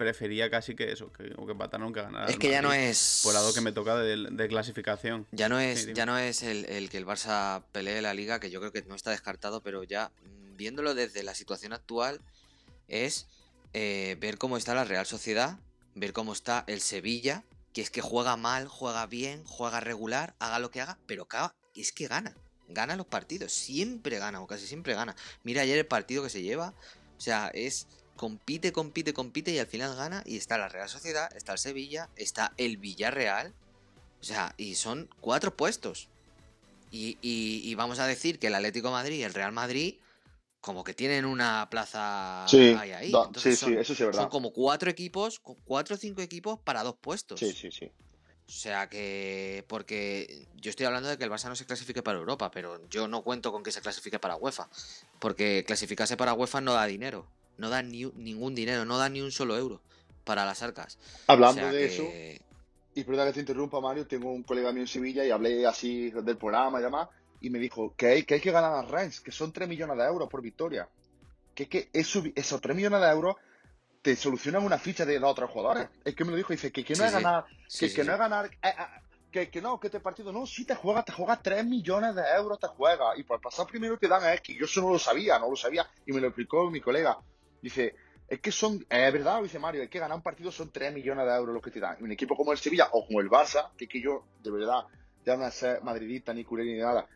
prefería casi que eso, que, o que empataron que ganaran. Es que ya no es. Por lado que me toca de, de clasificación. Ya no es, sí, ya no es el, el, que el Barça pelee la liga, que yo creo que no está descartado, pero ya viéndolo desde la situación actual, es eh, ver cómo está la Real Sociedad, ver cómo está el Sevilla, que es que juega mal, juega bien, juega regular, haga lo que haga, pero es que gana. Gana los partidos, siempre gana, o casi siempre gana. Mira ayer el partido que se lleva, o sea, es compite, compite, compite y al final gana. Y está la Real Sociedad, está el Sevilla, está el Villarreal. O sea, y son cuatro puestos. Y, y, y vamos a decir que el Atlético Madrid y el Real Madrid, como que tienen una plaza sí, ahí, ahí. Da, sí, son, sí, eso sí es verdad. Son como cuatro equipos, cuatro o cinco equipos para dos puestos. Sí, sí, sí. O sea que. Porque yo estoy hablando de que el Barça no se clasifique para Europa, pero yo no cuento con que se clasifique para UEFA. Porque clasificarse para UEFA no da dinero no da ni, ningún dinero, no da ni un solo euro para las arcas. Hablando o sea de que... eso, y perdón que te interrumpa, Mario, tengo un colega mío en Sevilla y hablé así del programa y demás, y me dijo que hay que, hay que ganar a Rennes, que son 3 millones de euros por victoria. Que, que eso, esos 3 millones de euros te solucionan una ficha de los otros jugadores. Es que me lo dijo, dice que, que no sí, es ganar, sí. que, no es ganar, eh, eh, que, que no, que este partido no, si te juega, te juega 3 millones de euros, te juega, y por pasar primero te dan X. Yo eso no lo sabía, no lo sabía, y me lo explicó mi colega. Dice, es que son, es verdad, dice Mario, es que ganar un partido son 3 millones de euros los que te dan. Un equipo como el Sevilla o como el Barça, que, que yo, de verdad, ya no ser madridista ni culé ni nada,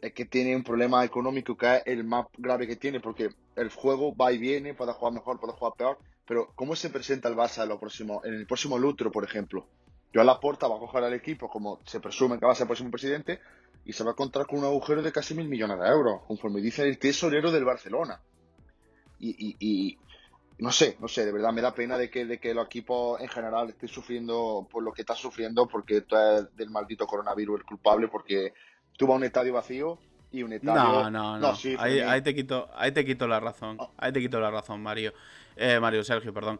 es que tiene un problema económico que es el más grave que tiene, porque el juego va y viene, puede jugar mejor, puede jugar peor, pero ¿cómo se presenta el Barça en, lo próximo, en el próximo Lutro, por ejemplo? Yo a la puerta va a coger al equipo, como se presume que va a ser el próximo presidente, y se va a encontrar con un agujero de casi mil millones de euros, conforme dice el tesorero del Barcelona. Y, no sé, no sé, de verdad me da pena de que, de que los equipos en general estén sufriendo por lo que está sufriendo, porque tú es del maldito coronavirus el culpable, porque tuvo un estadio vacío y un estadio... No, no, no. ahí, te quito, ahí te quito la razón. Ah. Ahí te quito la razón, Mario. Eh, Mario, Sergio, perdón.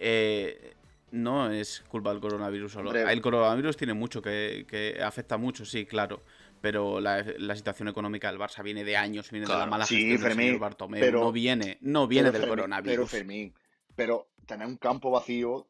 Eh, no es culpa del coronavirus solo. El coronavirus tiene mucho que, que afecta mucho, sí, claro pero la, situación económica del Barça viene de años, viene de la mala gestión del Bartomeu, pero, no viene, no viene del coronavirus. Pero Fermín, pero tener un campo vacío,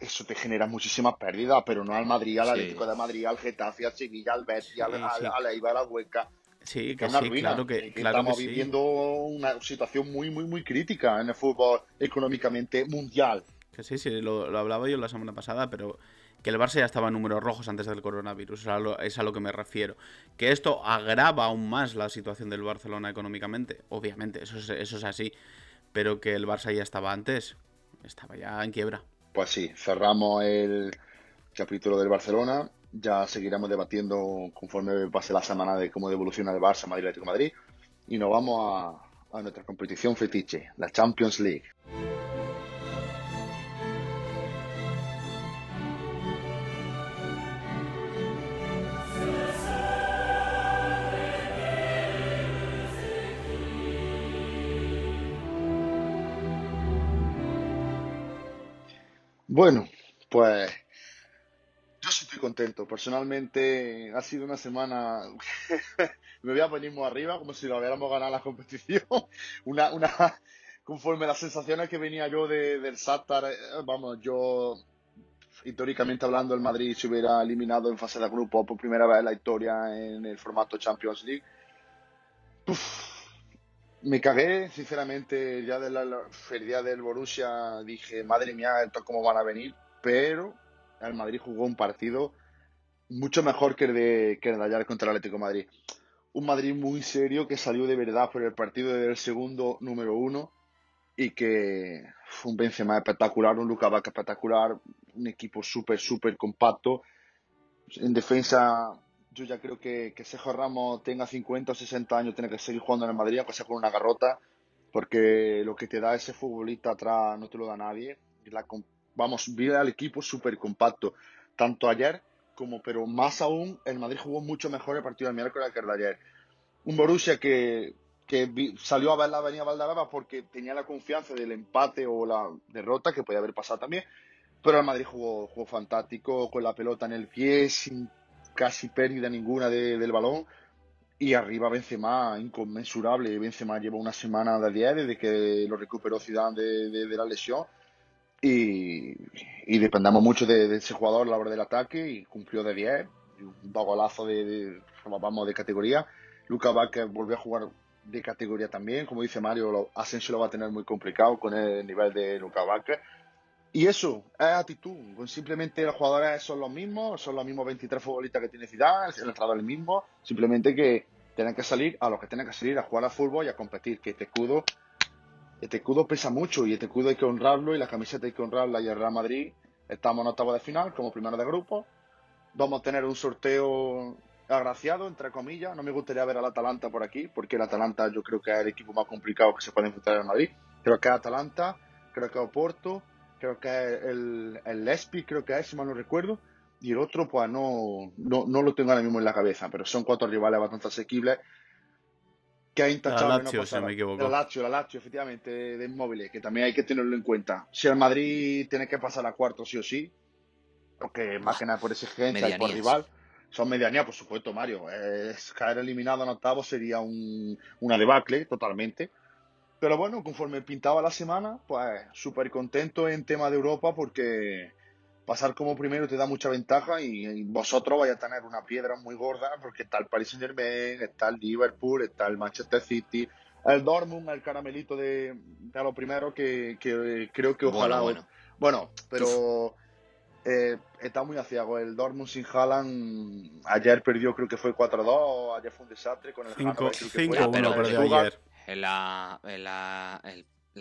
eso te genera muchísimas pérdidas, pero no al Madrid, al Atlético de Madrid, al Getafe, al Sevilla, al Betis, al, al, Eibar, al Hueca. Sí, que, sí, claro que, estamos viviendo una situación muy, muy, muy crítica en el fútbol económicamente mundial. Que sí, sí, lo, hablaba yo la semana pasada, pero que el Barça ya estaba en números rojos antes del coronavirus, es a, lo, que me refiero. Que esto agrava aún más la situación del Barcelona económicamente, obviamente, eso es, eso es así, pero que el Barça ya estaba antes, estaba ya en quiebra. Pues sí, cerramos el capítulo del Barcelona, ya seguiremos debatiendo conforme pase la semana de cómo evoluciona el Barça, Madrid, Atlético Madrid, y nos vamos a nuestra competición fetiche, la Champions League. Bueno, pues yo estoy contento. Personalmente ha sido una semana, me voy a poner muy arriba, como si lo hubiéramos ganado la competición. Una, una, conforme las sensaciones que venía yo de, del Shakhtar, eh, vamos, yo históricamente hablando, el Madrid se hubiera eliminado en fase de grupo por primera vez en la historia en el formato Champions League me cagué, sinceramente, ya de la, día del Borussia dije, madre mía, esto cómo van a venir, pero el Madrid jugó un partido mucho mejor que el de, que el de ayer contra el Atlético Madrid. Un Madrid muy serio que salió de verdad por el partido del segundo número uno y que fue un Benzema espectacular, un Luka espectacular, un equipo súper, súper compacto. En defensa yo ya creo que, que Sergio Ramos tenga 50 o 60 años, tiene que seguir jugando en el Madrid, aunque sea con una garrota, porque lo que te da ese futbolista atrás no te lo da nadie. La, vamos, vi al equipo súper compacto, tanto ayer como, pero más aún, el Madrid jugó mucho mejor el partido del miércoles que el de ayer. Un Borussia que, que salió a ver la avenida Valdalaba porque tenía la confianza del empate o la derrota, que podía haber pasado también, pero el Madrid jugó, jugó fantástico, con la pelota en el pie, sin casi pérdida ninguna del balón. Y arriba Benzema, inconmensurable. Benzema lleva una semana de 10 desde que lo recuperó Zidane de, de, la lesión. Y, y dependamos mucho de, ese jugador a la hora del ataque y cumplió de 10. Un golazo de, vamos, de categoría. Luca Vázquez volvió a jugar de categoría también. Como dice Mario, Asensio lo va a tener muy complicado con el nivel de Luca Vázquez. Y eso, es actitud. Simplemente los jugadores son los mismos, son los mismos 23 futbolistas que tiene Zidane, el entrenador es el mismo. Simplemente que tienen que salir a los que tienen que salir a jugar al fútbol y a competir. Que este escudo, este escudo pesa mucho y este escudo hay que honrarlo y la camiseta hay que honrarla. Y el Real Madrid estamos en octavo de final como primero de grupo. Vamos a tener un sorteo agraciado, entre comillas. No me gustaría ver al Atalanta por aquí, porque el Atalanta yo creo que es el equipo más complicado que se puede enfrentar en Madrid. Creo que es Atalanta, creo que es Oporto creo que el, el Lespi, creo que es, si mal no recuerdo, y el otro, pues no, no, no, lo tengo ahora mismo en la cabeza, pero son cuatro rivales bastante asequibles. Que es intachable. La Lazio, si me equivoco. La Lazio, la Lazio, efectivamente, de inmóviles, que también hay que tenerlo en cuenta. Si el Madrid tiene que pasar a cuarto sí o sí, porque más que nada por exigencia y por rival, son medianía, por supuesto, Mario. Es, caer eliminado en octavo sería un, una debacle totalmente. Pero bueno, conforme pintaba la semana, pues súper contento en tema de Europa porque pasar como primero te da mucha ventaja y, vosotros vais a tener una piedra muy gorda porque está el Paris Saint Germain, está el Liverpool, está el Manchester City, el Dortmund, el caramelito de, de lo primero que, creo que ojalá... Bueno, bueno. pero eh, está muy aciago. El Dortmund sin Haaland ayer perdió, creo que fue 4-2, ayer fue un desastre con el 5-1 perdió ayer en la, la,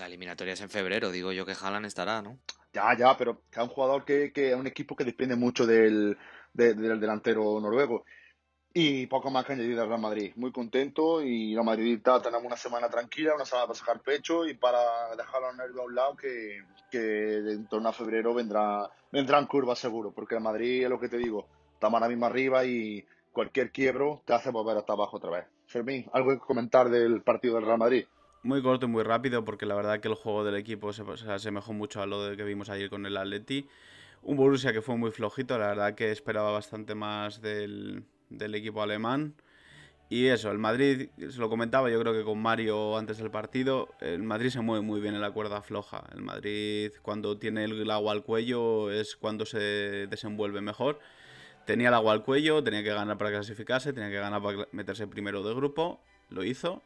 eliminatoria es en febrero, digo yo que Haaland estará, ¿no? Ya, ya, pero es un jugador que, que es un equipo que depende mucho del, de- del delantero noruego. Y poco más que añadir al Real Madrid. Muy contento y la Madridita tenemos una semana tranquila, una semana para sacar pecho y para dejar los nervios a un lado que, que en torno a febrero vendrá, vendrán curvas seguro, porque el Madrid es lo que te digo, estamos ahora mismo arriba y cualquier quiebro te hace volver hasta abajo otra vez. Fermín, ¿algo que comentar del partido del Real Madrid? Muy corto y muy rápido porque la verdad que el juego del equipo se, se asemejó mucho a lo que vimos ayer con el Atleti. Un Borussia que fue muy flojito, la verdad que esperaba bastante más del, del equipo alemán. Y eso, el Madrid, se lo comentaba yo creo que con Mario antes del partido, el Madrid se mueve muy bien en la cuerda floja. El Madrid cuando tiene el agua al cuello es cuando se desenvuelve mejor. Tenía el agua al cuello, tenía que ganar para clasificarse, tenía que ganar para meterse primero de grupo, lo hizo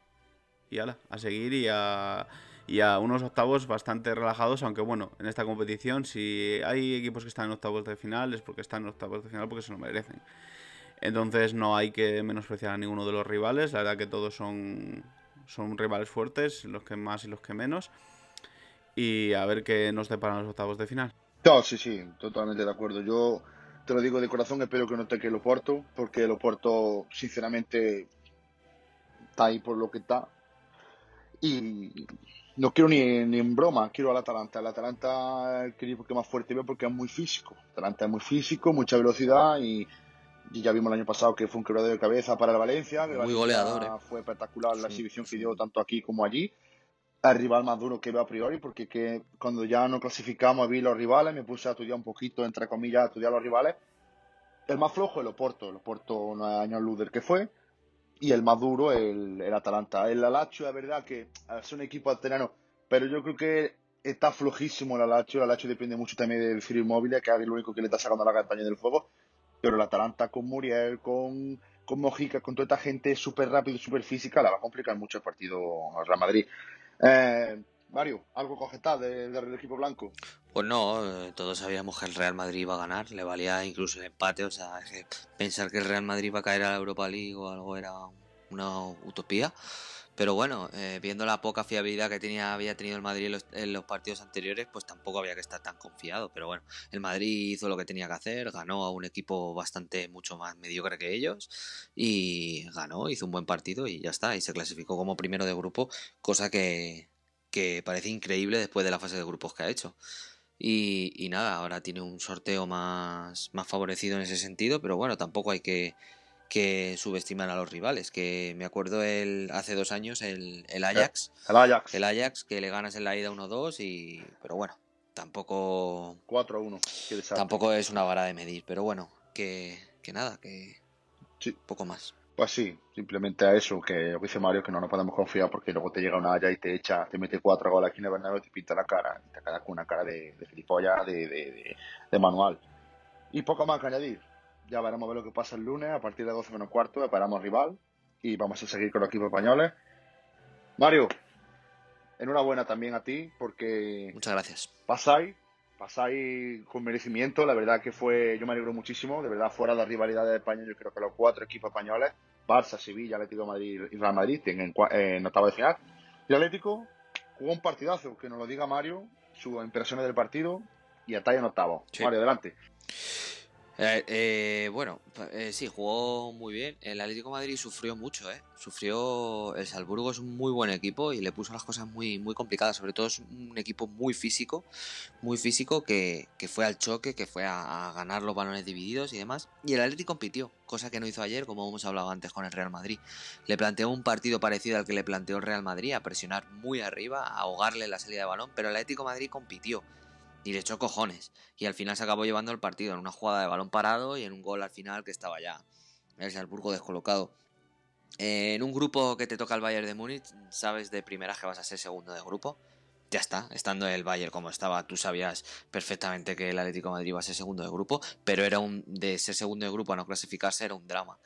y ala, a seguir y a, unos octavos bastante relajados, aunque bueno, en esta competición si hay equipos que están en octavos de final es porque están en octavos de final porque se lo merecen. Entonces no hay que menospreciar a ninguno de los rivales, la verdad que todos son, son rivales fuertes, los que más y los que menos. Y a ver qué nos deparan los octavos de final. No, sí, sí, totalmente de acuerdo. Yo te lo digo de corazón, espero que no te quede el Oporto, porque el Oporto, sinceramente, está ahí por lo que está. Y no quiero ni, ni en broma, quiero al Atalanta. El Atalanta es el equipo que más fuerte veo porque es muy físico. El Atalanta es muy físico, mucha velocidad y, y ya vimos el año pasado que fue un quebradero de cabeza para el Valencia. que Muy Valencia goleador, ¿eh? Fue espectacular la Sí, exhibición sí. que dio tanto aquí como allí el rival más duro que veo a priori, porque que cuando ya no clasificamos vi los rivales, me puse a estudiar un poquito, entre comillas, a estudiar los rivales. El más flojo el Oporto, el Oporto no es años Luder que fue, y el más duro el, el Atalanta. El Alacho es verdad que es un equipo alterano, pero yo creo que está flojísimo el Alacho, el Alacho depende mucho también del Ciro Inmóvil, que es el único que le está sacando la campaña del juego, pero el Atalanta con Muriel, con, con Mojica, con toda esta gente súper rápido, súper física, la va a complicar mucho el partido al Real Madrid. Eh, Mario, ¿algo cogetar de- del equipo blanco? Pues no, eh, todos sabíamos que el Real Madrid iba a ganar, le valía incluso el empate, o sea, pensar que el Real Madrid iba a caer a la Europa League o algo era una utopía. Pero bueno, eh, viendo la poca fiabilidad que tenía, había tenido el Madrid en los, en los partidos anteriores, pues tampoco había que estar tan confiado. Pero bueno, el Madrid hizo lo que tenía que hacer, ganó a un equipo bastante mucho más mediocre que ellos y ganó, hizo un buen partido y ya está, y se clasificó como primero de grupo, cosa que, que parece increíble después de la fase de grupos que ha hecho. Y, y nada, ahora tiene un sorteo más, más favorecido en ese sentido, pero bueno, tampoco hay que, que subestimar a los rivales, que me acuerdo el, hace dos años el, el Ajax, El Ajax, el Ajax que le ganas en la ida 1-2 y pero bueno, tampoco 4-1. qué desastre. tampoco es una vara de medir, pero bueno, que, que nada, que Sí. poco más. Pues sí, simplemente a eso, que lo que dice Mario, que no nos podemos confiar porque luego te llega una Haya y te echa, te mete cuatro goles aquí en el Bernabéu y te pinta la cara, y te quedas con una cara de, de gilipollas, de, de, de, de manual. Y poco más que añadir. Ya veremos a ver lo que pasa el lunes, a partir de 12 menos cuarto, esperamos rival y vamos a seguir con los equipos españoles. Mario, enhorabuena también a ti porque Muchas gracias. pasáis, pasáis con merecimiento, la verdad que fue, yo me alegro muchísimo, de verdad fuera de la rivalidad de España, yo creo que los cuatro equipos españoles, Barça, Sevilla, Atlético de Madrid y Real Madrid, tienen eh, en octavo de final. Y Atlético jugó un partidazo, que nos lo diga Mario, sus impresiones del partido y ahí en octavo. Sí. Mario, adelante. Eh, eh, bueno, eh, sí, jugó muy bien. El Atlético Madrid sufrió mucho, ¿eh? Sufrió. El Salzburgo es un muy buen equipo y le puso las cosas muy, muy complicadas. Sobre todo es un equipo muy físico, muy físico que, que fue al choque, que fue a, ganar los balones divididos y demás. Y el Atlético compitió, cosa que no hizo ayer, como hemos hablado antes con el Real Madrid. Le planteó un partido parecido al que le planteó el Real Madrid, a presionar muy arriba, a ahogarle la salida de balón, pero el Atlético Madrid compitió y le echó cojones. Y al final se acabó llevando el partido en una jugada de balón parado y en un gol al final que estaba ya el Salzburgo descolocado. Eh, en un grupo que te toca el Bayern de Múnich, sabes de primeras que vas a ser segundo de grupo. Ya está, estando el Bayern como estaba, tú sabías perfectamente que el Atlético Madrid iba a ser segundo de grupo, pero era un de ser segundo de grupo a no clasificarse era un drama.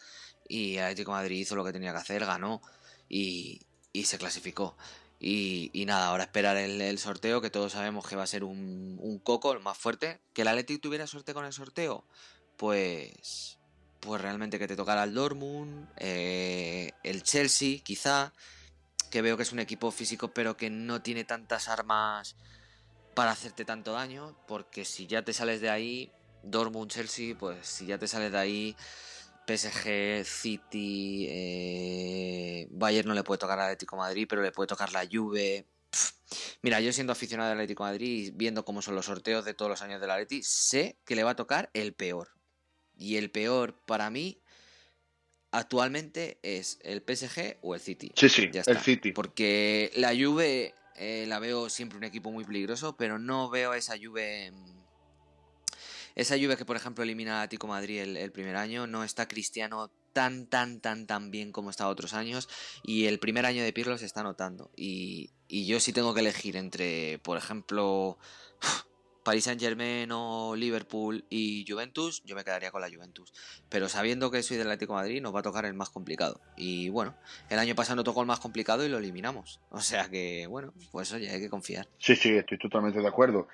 Y Atlético Madrid hizo lo que tenía que hacer, ganó y, y se clasificó. Y, y nada, ahora esperar el, sorteo, que todos sabemos que va a ser un, un coco, el más fuerte. Que el Atlético tuviera suerte con el sorteo, pues. Pues realmente que te tocara el Dortmund, eh, el Chelsea, quizá. Que veo que es un equipo físico, pero que no tiene tantas armas para hacerte tanto daño, porque si ya te sales de ahí, Dortmund, Chelsea, pues si ya te sales de ahí, PSG, City, eh, Bayern no le puede tocar al Atlético Madrid, pero le puede tocar la Juve. Mira, yo siendo aficionado al Atlético Madrid y viendo cómo son los sorteos de todos los años del Atleti, sé que le va a tocar el peor. Y el peor para mí actualmente es el PSG o el City. Sí, sí, el City. Porque la Juve eh, la veo siempre un equipo muy peligroso, pero no veo esa Juve... Esa Juve que, por ejemplo, elimina a Tico Madrid el, primer año, no está Cristiano tan, tan, tan, tan bien como está otros años. Y el primer año de Pirlo se está notando. Y, yo sí tengo que elegir entre, por ejemplo, Paris Saint Germain o Liverpool y Juventus, yo me quedaría con la Juventus. Pero sabiendo que soy del Atlético Madrid, nos va a tocar el más complicado. Y bueno, el año pasado tocó el más complicado y lo eliminamos. O sea que, bueno, pues oye, hay que confiar. Sí, sí, estoy totalmente de acuerdo.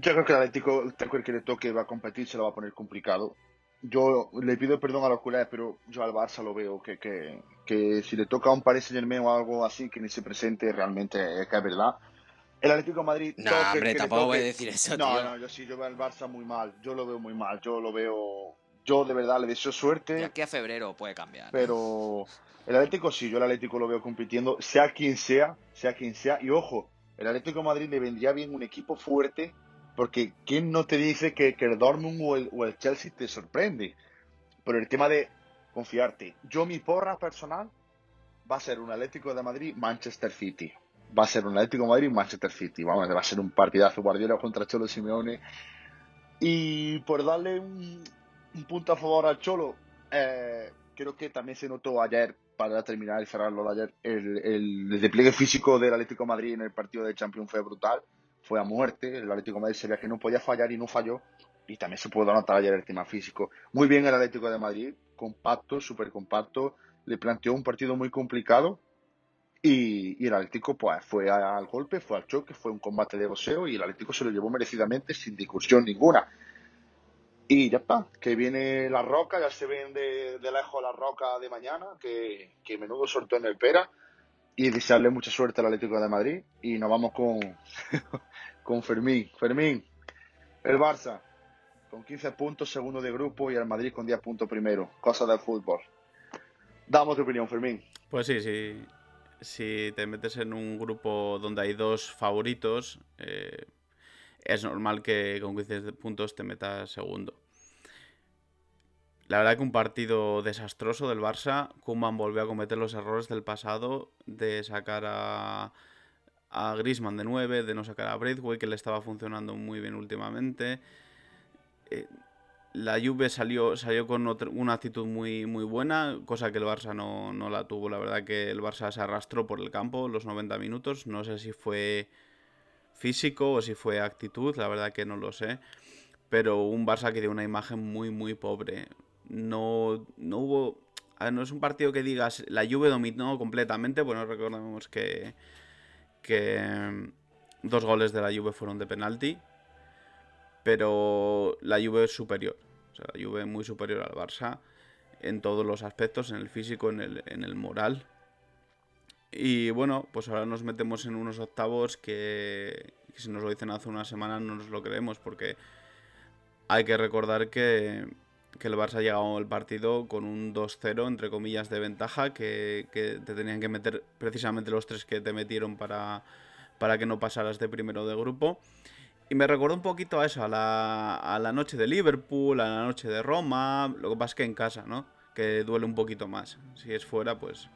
Yo creo que el Atlético, el que le toque va a competir, se lo va a poner complicado. Yo le pido perdón a los culés, pero yo al Barça lo veo que, que, que si le toca a un Paris Saint Germain o algo así que ni se presente, realmente es que es verdad el Atlético de Madrid. No, hombre, tampoco voy a decir eso. No, tío. no, yo sí, yo veo al Barça muy mal. Yo lo veo muy mal. Yo lo veo. Yo de verdad le deseo suerte. De aquí a febrero puede cambiar. Pero el Atlético sí, yo el Atlético lo veo compitiendo, sea quien sea, sea quien sea. Y ojo, el Atlético de Madrid le vendría bien un equipo fuerte, porque ¿quién no te dice que, el Dortmund o el, o el Chelsea te sorprende? Pero el tema de confiarte. Yo mi porra personal va a ser un Atlético de Madrid Manchester City va a ser un Atlético Madrid Manchester City. Vamos, va a ser un partidazo Guardiola contra Cholo Simeone. Y por darle un, punto a favor al Cholo, eh, creo que también se notó ayer, para terminar y cerrarlo de ayer, el, el, despliegue físico del Atlético Madrid en el partido de Champions fue brutal. Fue a muerte. El Atlético Madrid se veía que no podía fallar y no falló. Y también se pudo notar ayer el tema físico. Muy bien el Atlético de Madrid, compacto, súper compacto. Le planteó un partido muy complicado y, el Atlético pues, fue al golpe, fue al choque, fue un combate de boxeo y el Atlético se lo llevó merecidamente sin discusión ninguna. Y ya está, que viene la roca, ya se ven de, lejos la roca de mañana, que, que menudo sorteo en el Pera. Y desearle mucha suerte al Atlético de Madrid. Y nos vamos con, con Fermín. Fermín, el Barça, con 15 puntos, segundo de grupo, y el Madrid con 10 puntos primero. Cosa del fútbol. Damos tu opinión, Fermín. Pues sí, sí si te metes en un grupo donde hay dos favoritos, eh, es normal que con 15 puntos te metas segundo. La verdad que un partido desastroso del Barça. Kuman volvió a cometer los errores del pasado de sacar a, a Grisman de 9, de no sacar a Braithwaite, que le estaba funcionando muy bien últimamente. Eh, la Juve salió, salió con una actitud muy, muy buena, cosa que el Barça no, no, la tuvo. La verdad que el Barça se arrastró por el campo los 90 minutos. No sé si fue físico o si fue actitud, la verdad que no lo sé. Pero un Barça que dio una imagen muy, muy pobre. No, no hubo... no es un partido que digas, la Juve dominó completamente. Bueno, recordemos que, que mm, dos goles de la Juve fueron de penalti pero la Juve es superior. O sea, la Juve es muy superior al Barça en todos los aspectos, en el físico, en el, en el moral. Y bueno, pues ahora nos metemos en unos octavos que, si nos lo dicen hace una semana no nos lo creemos porque hay que recordar que, que el Barça ha llegado al partido con un 2-0 entre comillas de ventaja que, que, te tenían que meter precisamente los tres que te metieron para, para que no pasaras de primero de grupo. Y me recuerda un poquito a eso, a la, a la noche de Liverpool, a la noche de Roma. Lo que pasa es que en casa, ¿no? Que duele un poquito más. Si es fuera, pues.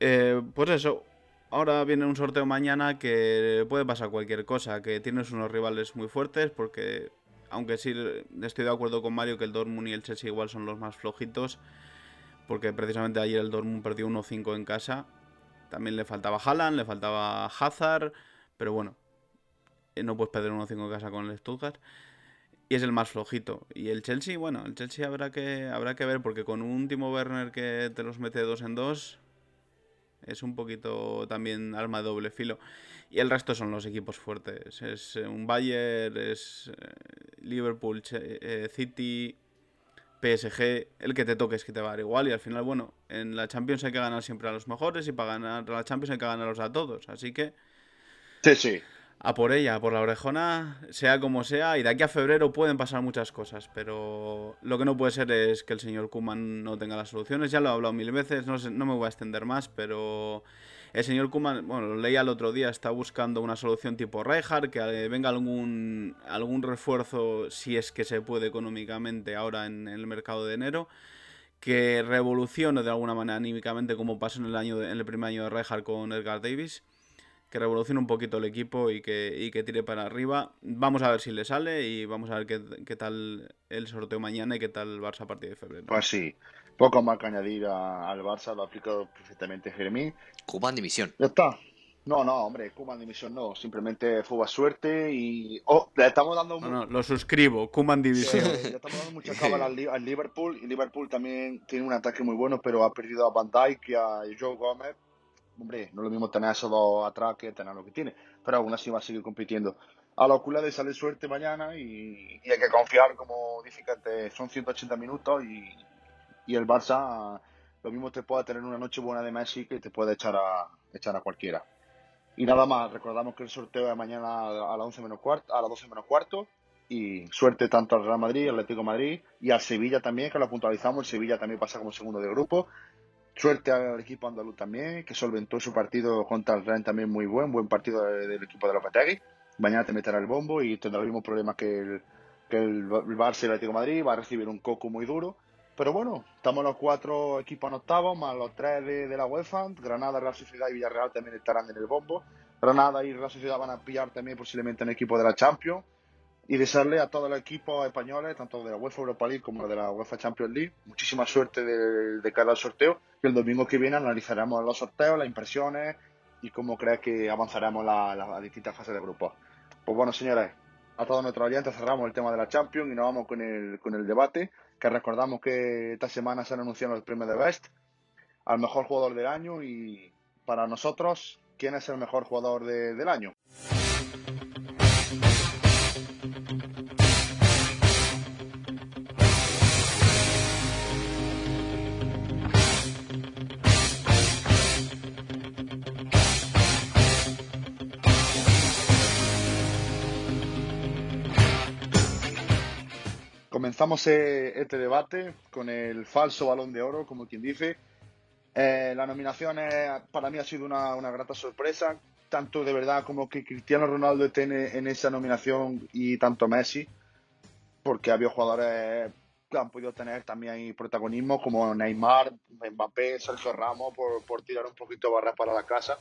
Eh, pues eso. Ahora viene un sorteo mañana que puede pasar cualquier cosa. Que tienes unos rivales muy fuertes. Porque, aunque sí estoy de acuerdo con Mario que el Dortmund y el Chelsea igual son los más flojitos. Porque precisamente ayer el Dortmund perdió 1-5 en casa. También le faltaba Haaland, le faltaba Hazard. Pero bueno, eh, no puedes perder 1-5 en casa con el Stuttgart. Y es el más flojito. Y el Chelsea, bueno, el Chelsea habrá que, habrá que ver porque con un Timo Werner que te los mete dos en dos, es un poquito también arma de doble filo. Y el resto son los equipos fuertes. Es eh, un Bayern, es eh, Liverpool, City, PSG. El que te toque es que te va a dar igual. Y al final, bueno, en la Champions hay que ganar siempre a los mejores y para ganar la Champions hay que ganarlos a todos. Así que Sí, sí. A por ella, a por la orejona, sea como sea, y de aquí a febrero pueden pasar muchas cosas, pero lo que no puede ser es que el señor Kuman no tenga las soluciones. Ya lo he hablado mil veces, no, no me voy a extender más, pero el señor Kuman, bueno, lo leía el otro día, está buscando una solución tipo Reinhardt, que eh, venga algún, algún refuerzo, si es que se puede económicamente ahora en, el mercado de enero, que revolucione de alguna manera anímicamente como pasó en el, año en el primer año de Reinhardt con Edgar Davis que revolucione un poquito el equipo y que, y que tire para arriba. Vamos a ver si le sale y vamos a ver qué, qué tal el sorteo mañana y qué tal el Barça a partir de febrero. Pues sí, poco más que añadir al Barça, lo ha aplicado perfectamente Jeremín. Cuban dimisión. Ya está. No, no, hombre, Kuman dimisión no, simplemente fue suerte y... Oh, le estamos dando... No, no, lo suscribo, Kuman división. le estamos dando mucha cábala al, Liverpool y Liverpool también tiene un ataque muy bueno, pero ha perdido a Van Dijk y a Joe Gómez hombre, no es lo mismo tener esos dos atrás que tener lo que tiene, pero aún así va a seguir compitiendo. A la ocula de sale suerte mañana y, hay que confiar, como dije antes, son 180 minutos y, y, el Barça lo mismo te puede tener una noche buena de Messi que te puede echar a, echar a cualquiera. Y nada más, recordamos que el sorteo es mañana a las 11 menos cuarto, a las 12 menos cuarto y suerte tanto al Real Madrid, al Atlético Madrid y al Sevilla también, que lo puntualizamos, el Sevilla también pasa como segundo de grupo Suerte al equipo andaluz también, que solventó su partido contra el Real también muy buen, buen partido del equipo de Lopetegui. Mañana te meterá el bombo y tendrá los mismos problemas que el, que Barça y el Atlético Madrid, va a recibir un coco muy duro. Pero bueno, estamos los cuatro equipos en octavos, más los tres de, la UEFA. Granada, Real Sociedad y Villarreal también estarán en el bombo. Granada y Real Sociedad van a pillar también posiblemente en el equipo de la Champions y desearle a todos los equipos españoles, tanto de la UEFA Europa League como de la UEFA Champions League, muchísima suerte de, de cara al sorteo. Y el domingo que viene analizaremos los sorteos, las impresiones y cómo crees que avanzaremos las la, distintas fases de grupo. Pues bueno, señores, a todos nuestros oyentes cerramos el tema de la Champions y nos vamos con el, con el debate, que recordamos que esta semana se han anunciado los premios de Best al mejor jugador del año y para nosotros, ¿quién es el mejor jugador del año? Comenzamos eh, este debate con el falso balón de oro, como quien dice. Eh, la nominación para mí ha sido una, grata sorpresa, tanto de verdad como que Cristiano Ronaldo esté en, esa nominación y tanto Messi, porque había jugadores que han podido tener también protagonismo, como Neymar, Mbappé, Sergio Ramos, por, por tirar un poquito barras para la casa.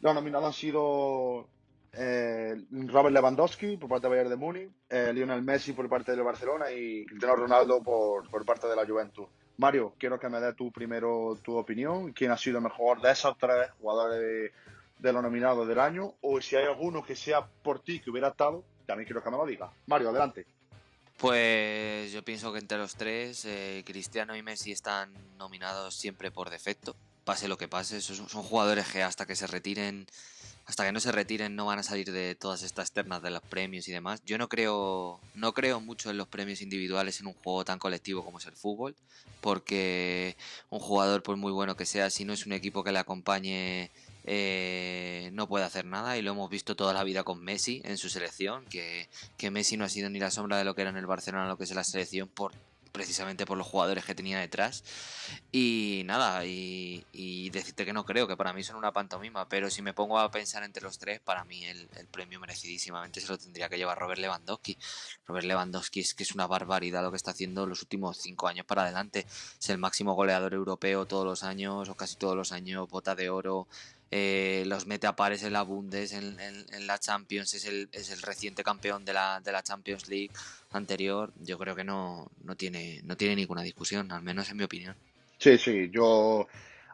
Los nominados han sido eh, Robert Lewandowski por parte de Bayern de Múnich, eh, Lionel Messi por parte del Barcelona y Cristiano Ronaldo por, por parte de la Juventus. Mario, quiero que me dé tu primero tu opinión, quién ha sido mejor de esos tres jugadores de, de los nominados del año, o si hay alguno que sea por ti que hubiera estado, también quiero que me lo diga. Mario, adelante. Pues yo pienso que entre los tres, eh, Cristiano y Messi están nominados siempre por defecto, pase lo que pase. Son, son jugadores que hasta que se retiren hasta que no se retiren no van a salir de todas estas ternas de los premios y demás. Yo no creo, no creo mucho en los premios individuales en un juego tan colectivo como es el fútbol, porque un jugador, por muy bueno que sea, si no es un equipo que le acompañe, eh, no puede hacer nada. Y lo hemos visto toda la vida con Messi en su selección, que, que Messi no ha sido ni la sombra de lo que era en el Barcelona, lo que es la selección, por precisamente por los jugadores que tenía detrás. Y nada, y, decirte que no creo, que para mí son una pantomima, pero si me pongo a pensar entre los tres, para mí el, premio merecidísimamente se lo tendría que llevar Robert Lewandowski. Robert Lewandowski es que es una barbaridad lo que está haciendo los últimos cinco años para adelante. Es el máximo goleador europeo todos los años, o casi todos los años, bota de oro, eh, los mete a pares en la Bundes, en, la Champions, es el, reciente campeón de la, de la Champions League anterior, yo creo que no, no, tiene, no tiene ninguna discusión, al menos en mi opinión. Sí, sí, yo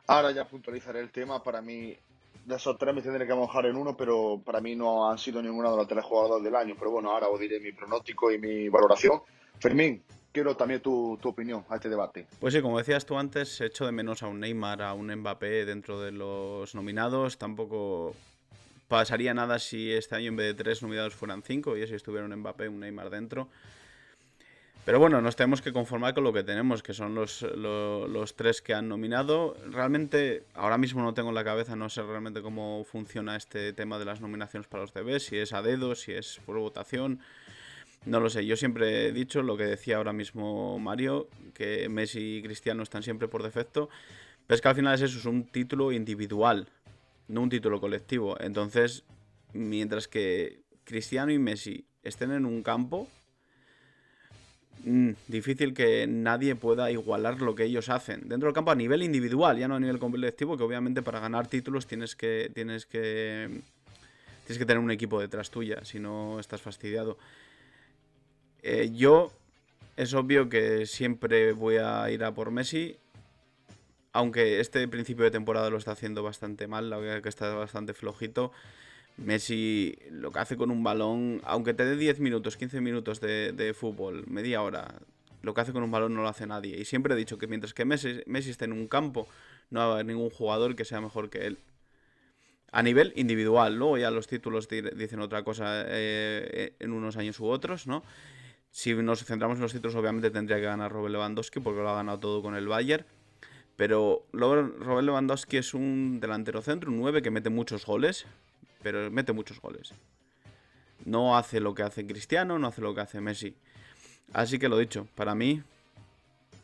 ahora ya puntualizaré el tema, para mí de esos tres me tendré que mojar en uno, pero para mí no han sido ninguno de los tres jugadores del año, pero bueno, ahora os diré mi pronóstico y mi valoración. Fermín, quiero también tu, opinión a este debate. Pues sí, como decías tú antes, echo de menos a un Neymar, a un Mbappé dentro de los nominados. Tampoco pasaría nada si este año en vez de tres nominados fueran cinco y si estuviera un Mbappé, un Neymar dentro. Pero bueno, nos tenemos que conformar con lo que tenemos, que son los, los, tres que han nominado. Realmente, ahora mismo no tengo en la cabeza, no sé realmente cómo funciona este tema de las nominaciones para los DBs, si es a dedo, si es por votación. No lo sé, yo siempre he dicho lo que decía ahora mismo Mario, que Messi y Cristiano están siempre por defecto, pero es que al final es eso, es un título individual, no un título colectivo. Entonces, mientras que Cristiano y Messi estén en un campo, Mm, difícil que nadie pueda igualar lo que ellos hacen dentro del campo a nivel individual, ya no a nivel colectivo, que obviamente para ganar títulos tienes que tienes que tienes que tener un equipo detrás tuya, si no estás fastidiado. Eh, yo es obvio que siempre voy a ir a por Messi, aunque este principio de temporada lo está haciendo bastante mal, la verdad que está bastante flojito. Messi lo que hace con un balón, aunque te dé 10 minutos, 15 minutos de, fútbol, media hora, lo que hace con un balón no lo hace nadie. Y siempre he dicho que mientras que Messi, esté en un campo, no haber ningún jugador que sea mejor que él. A nivel individual, luego ya los títulos dicen otra cosa eh, en unos años u otros, ¿no? Si nos centramos en los títulos, obviamente tendría que ganar Robert Lewandowski porque lo ha ganado todo con el Bayern. Pero Robert Lewandowski es un delantero centro, un 9 que mete muchos goles, pero mete muchos goles. No hace lo que hace Cristiano, no hace lo que hace Messi. Así que lo dicho, para mí,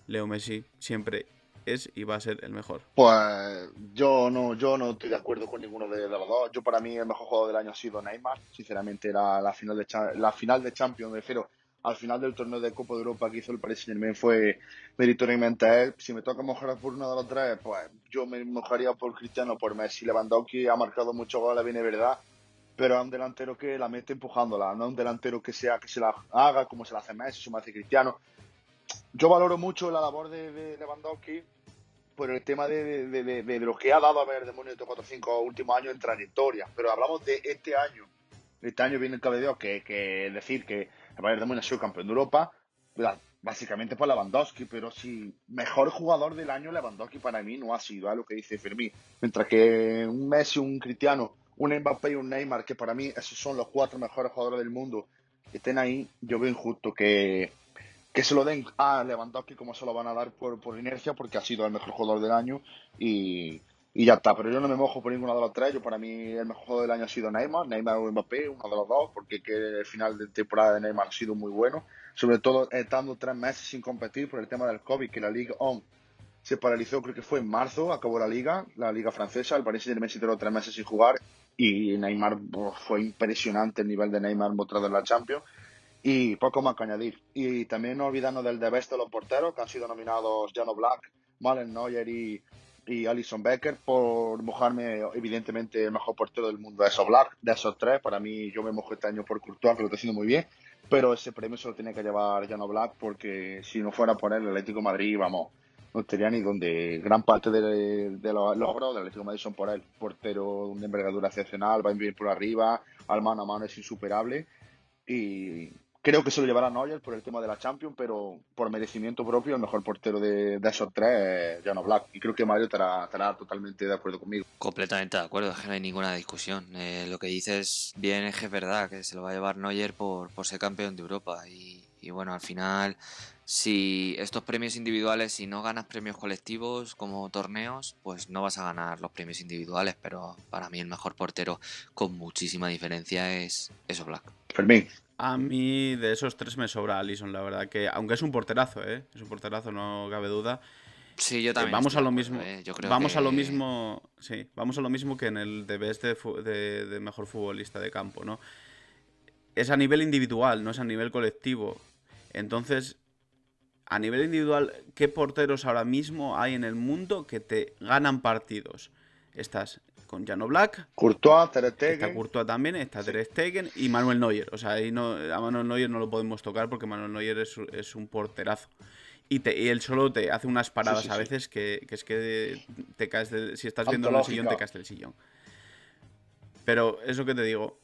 Leo Messi siempre es y va a ser el mejor. Pues yo no, yo no estoy de acuerdo con ninguno de, los dos. Yo para mí el mejor jugador del año ha sido Neymar. Sinceramente era la final de la final de Champions de Cero. Al final del torneo de Copa de Europa que hizo el Paris Saint Germain fue meritoriamente él. Si me toca mojar por uno de los tres, pues yo me mojaría por Cristiano, por Messi. Lewandowski ha marcado muchos goles, viene verdad, pero es un delantero que la mete empujándola, no es un delantero que sea que se la haga como se la hace Messi, como hace Cristiano. Yo valoro mucho la labor de, Lewandowski por el tema de, de, lo que ha dado a ver de 4 o 5 últimos años en trayectoria, pero hablamos de este año. Este año viene el cabello que, que decir que el Bayern de Múnich ha sido campeón de Europa, básicamente por Lewandowski, pero si mejor jugador del año Lewandowski para mí no ha sido, a lo que dice Fermín. Mientras que un Messi, un Cristiano, un Mbappé y un Neymar, que para mí esos son los cuatro mejores jugadores del mundo, estén ahí, yo veo injusto que, que se lo den a Lewandowski como se lo van a dar por, por inercia, porque ha sido el mejor jugador del año y y ya está, pero yo no me mojo por ninguno de los tres. Yo para mí el mejor del año ha sido Neymar, Neymar o Mbappé, uno de los dos, porque que el final de temporada de Neymar ha sido muy bueno. Sobre todo estando tres meses sin competir por el tema del COVID, que la Liga On se paralizó, creo que fue en marzo, acabó la liga, la liga francesa, el Paris Saint-Germain se tres meses sin jugar y Neymar fue impresionante el nivel de Neymar mostrado en la Champions y poco más que añadir. Y también no olvidarnos del de best de los porteros, que han sido nominados Jano Black, Malen Neuer y y Alison Becker por mojarme, evidentemente, el mejor portero del mundo de esos Black, de esos tres. Para mí, yo me mojo este año por Courtois, que lo está haciendo muy bien, pero ese premio se lo tiene que llevar Jano Black porque si no fuera por él, el Atlético Madrid, vamos, no estaría ni donde gran parte de, los logros del Atlético Madrid son por él. Portero de envergadura excepcional, va bien por arriba, al mano a mano es insuperable y Creo que se lo llevará Neuer por el tema de la Champions, pero por merecimiento propio, el mejor portero de, esos tres es Jano Black. Y creo que Mario estará, totalmente de acuerdo conmigo. Completamente de acuerdo, no hay ninguna discusión. Eh, lo que dices bien es que es verdad, que se lo va a llevar Neuer por, por ser campeón de Europa. Y, y bueno, al final, si estos premios individuales, si no ganas premios colectivos como torneos, pues no vas a ganar los premios individuales. Pero para mí el mejor portero con muchísima diferencia es eso Black. Fermín. A mí de esos tres me sobra Alison, la verdad que, aunque es un porterazo, ¿eh? Es un porterazo, no cabe duda. Sí, yo también. vamos a lo mismo. ¿eh? vamos a lo mismo. Sí, vamos a lo mismo que en el DBS de, de, mejor futbolista de campo, ¿no? Es a nivel individual, no es a nivel colectivo. Entonces, a nivel individual, ¿qué porteros ahora mismo hay en el mundo que te ganan partidos? Estás con Jano Black. Courtois, Ter Stegen. Está Courtois también, está Ter Stegen y Manuel Neuer. O sea, ahí no, a Manuel Neuer no lo podemos tocar porque Manuel Neuer es, es un porterazo. Y, te, y, él solo te hace unas paradas a veces que, que, es que te caes si estás viendo el sillón te caes del sillón. Pero eso que te digo,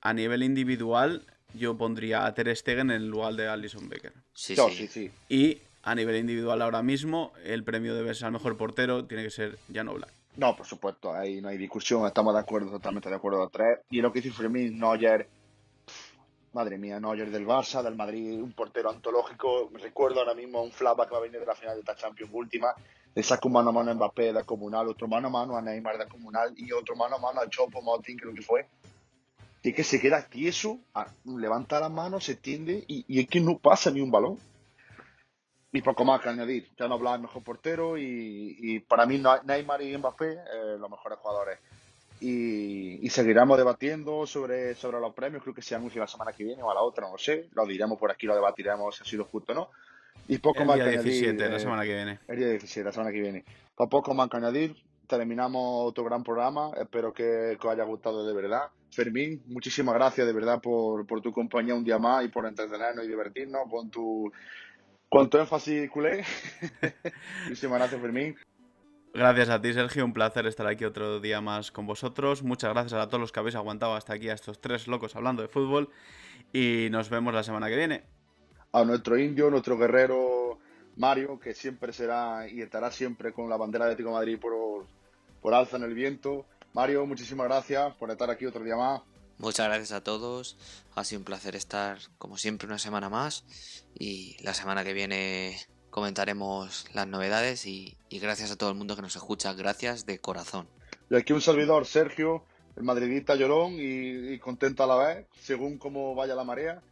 a nivel individual yo pondría a Ter Stegen en el lugar de Alison Becker. Sí, sí. sí, Y a nivel individual ahora mismo el premio de ser al mejor portero tiene que ser Jano Black. No, por supuesto, ahí no hay discusión, estamos de acuerdo, totalmente de acuerdo los tres. Y lo que dice Fermín, Neuer, madre mía, Neuer del Barça, del Madrid, un portero antológico. Recuerdo ahora mismo un flashback que va a venir de la final de esta Champions última. Le saca un mano a mano a Mbappé de Comunal, otro mano a mano a Neymar de Comunal y otro mano a mano a Chopo Motin, creo que fue. Y que se queda tieso, levanta las manos, se tiende y, y es que no pasa ni un balón. Y poco más que añadir. Ya no habla el mejor portero y, y para mí Neymar y Mbappé, eh, los mejores jugadores y, seguiremos debatiendo sobre, sobre los premios. Creo que se anuncia la semana que viene o a la otra, no lo sé. Lo diremos por aquí, lo debatiremos si ha sido justo o no. Y poco el más día que 17, la eh, semana que viene. El día 17, la semana que viene. Poco más que añadir. Terminamos otro gran programa. Espero que, os haya gustado de verdad. Fermín, muchísimas gracias de verdad por, por tu compañía un día más y por entretenernos y divertirnos con tu, con tu énfasis culé. muchísimas gracias, Fermín. Gracias a ti, Sergio. Un placer estar aquí otro día más con vosotros. Muchas gracias a todos los que habéis aguantado hasta aquí a estos tres locos hablando de fútbol. Y nos vemos la semana que viene. A nuestro indio, nuestro guerrero Mario, que siempre será y estará siempre con la bandera de Atlético Madrid por, por alza en el viento. Mario, muchísimas gracias por estar aquí otro día más. Muchas gracias a todos. Ha sido un placer estar, como siempre, una semana más. Y la semana que viene comentaremos las novedades y, gracias a todo el mundo que nos escucha, gracias de corazón. Y aquí un servidor, Sergio, el madridista llorón y, contento a la vez, según cómo vaya la marea.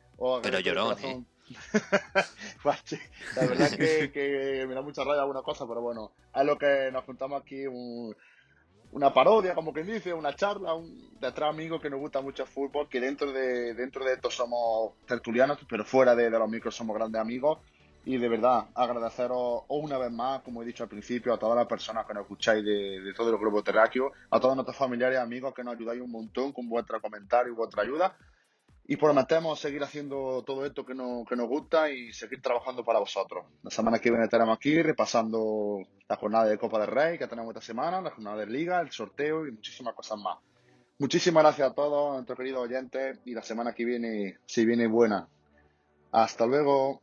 Pero llorón, ¿eh? la verdad es que, me da mucha rabia alguna cosa, pero bueno, es lo que nos juntamos aquí, una parodia, como quien dice, una charla un, de tres amigos que nos gusta mucho el fútbol, que dentro de, dentro de esto somos tertulianos, pero fuera de, los micros somos grandes amigos y de verdad, agradeceros una vez más, como he dicho al principio, a todas las personas que nos escucháis de, de todo el grupo terráqueo, a todos nuestros familiares y amigos que nos ayudáis un montón con vuestro comentario y vuestra ayuda. Y prometemos seguir haciendo todo esto que nos, que nos gusta y seguir trabajando para vosotros. La semana que viene estaremos aquí repasando la jornada de Copa del Rey que tenemos esta semana, la jornada de Liga, el sorteo y muchísimas cosas más. Muchísimas gracias a todos nuestros queridos oyentes y la semana que viene, si viene buena. Hasta luego.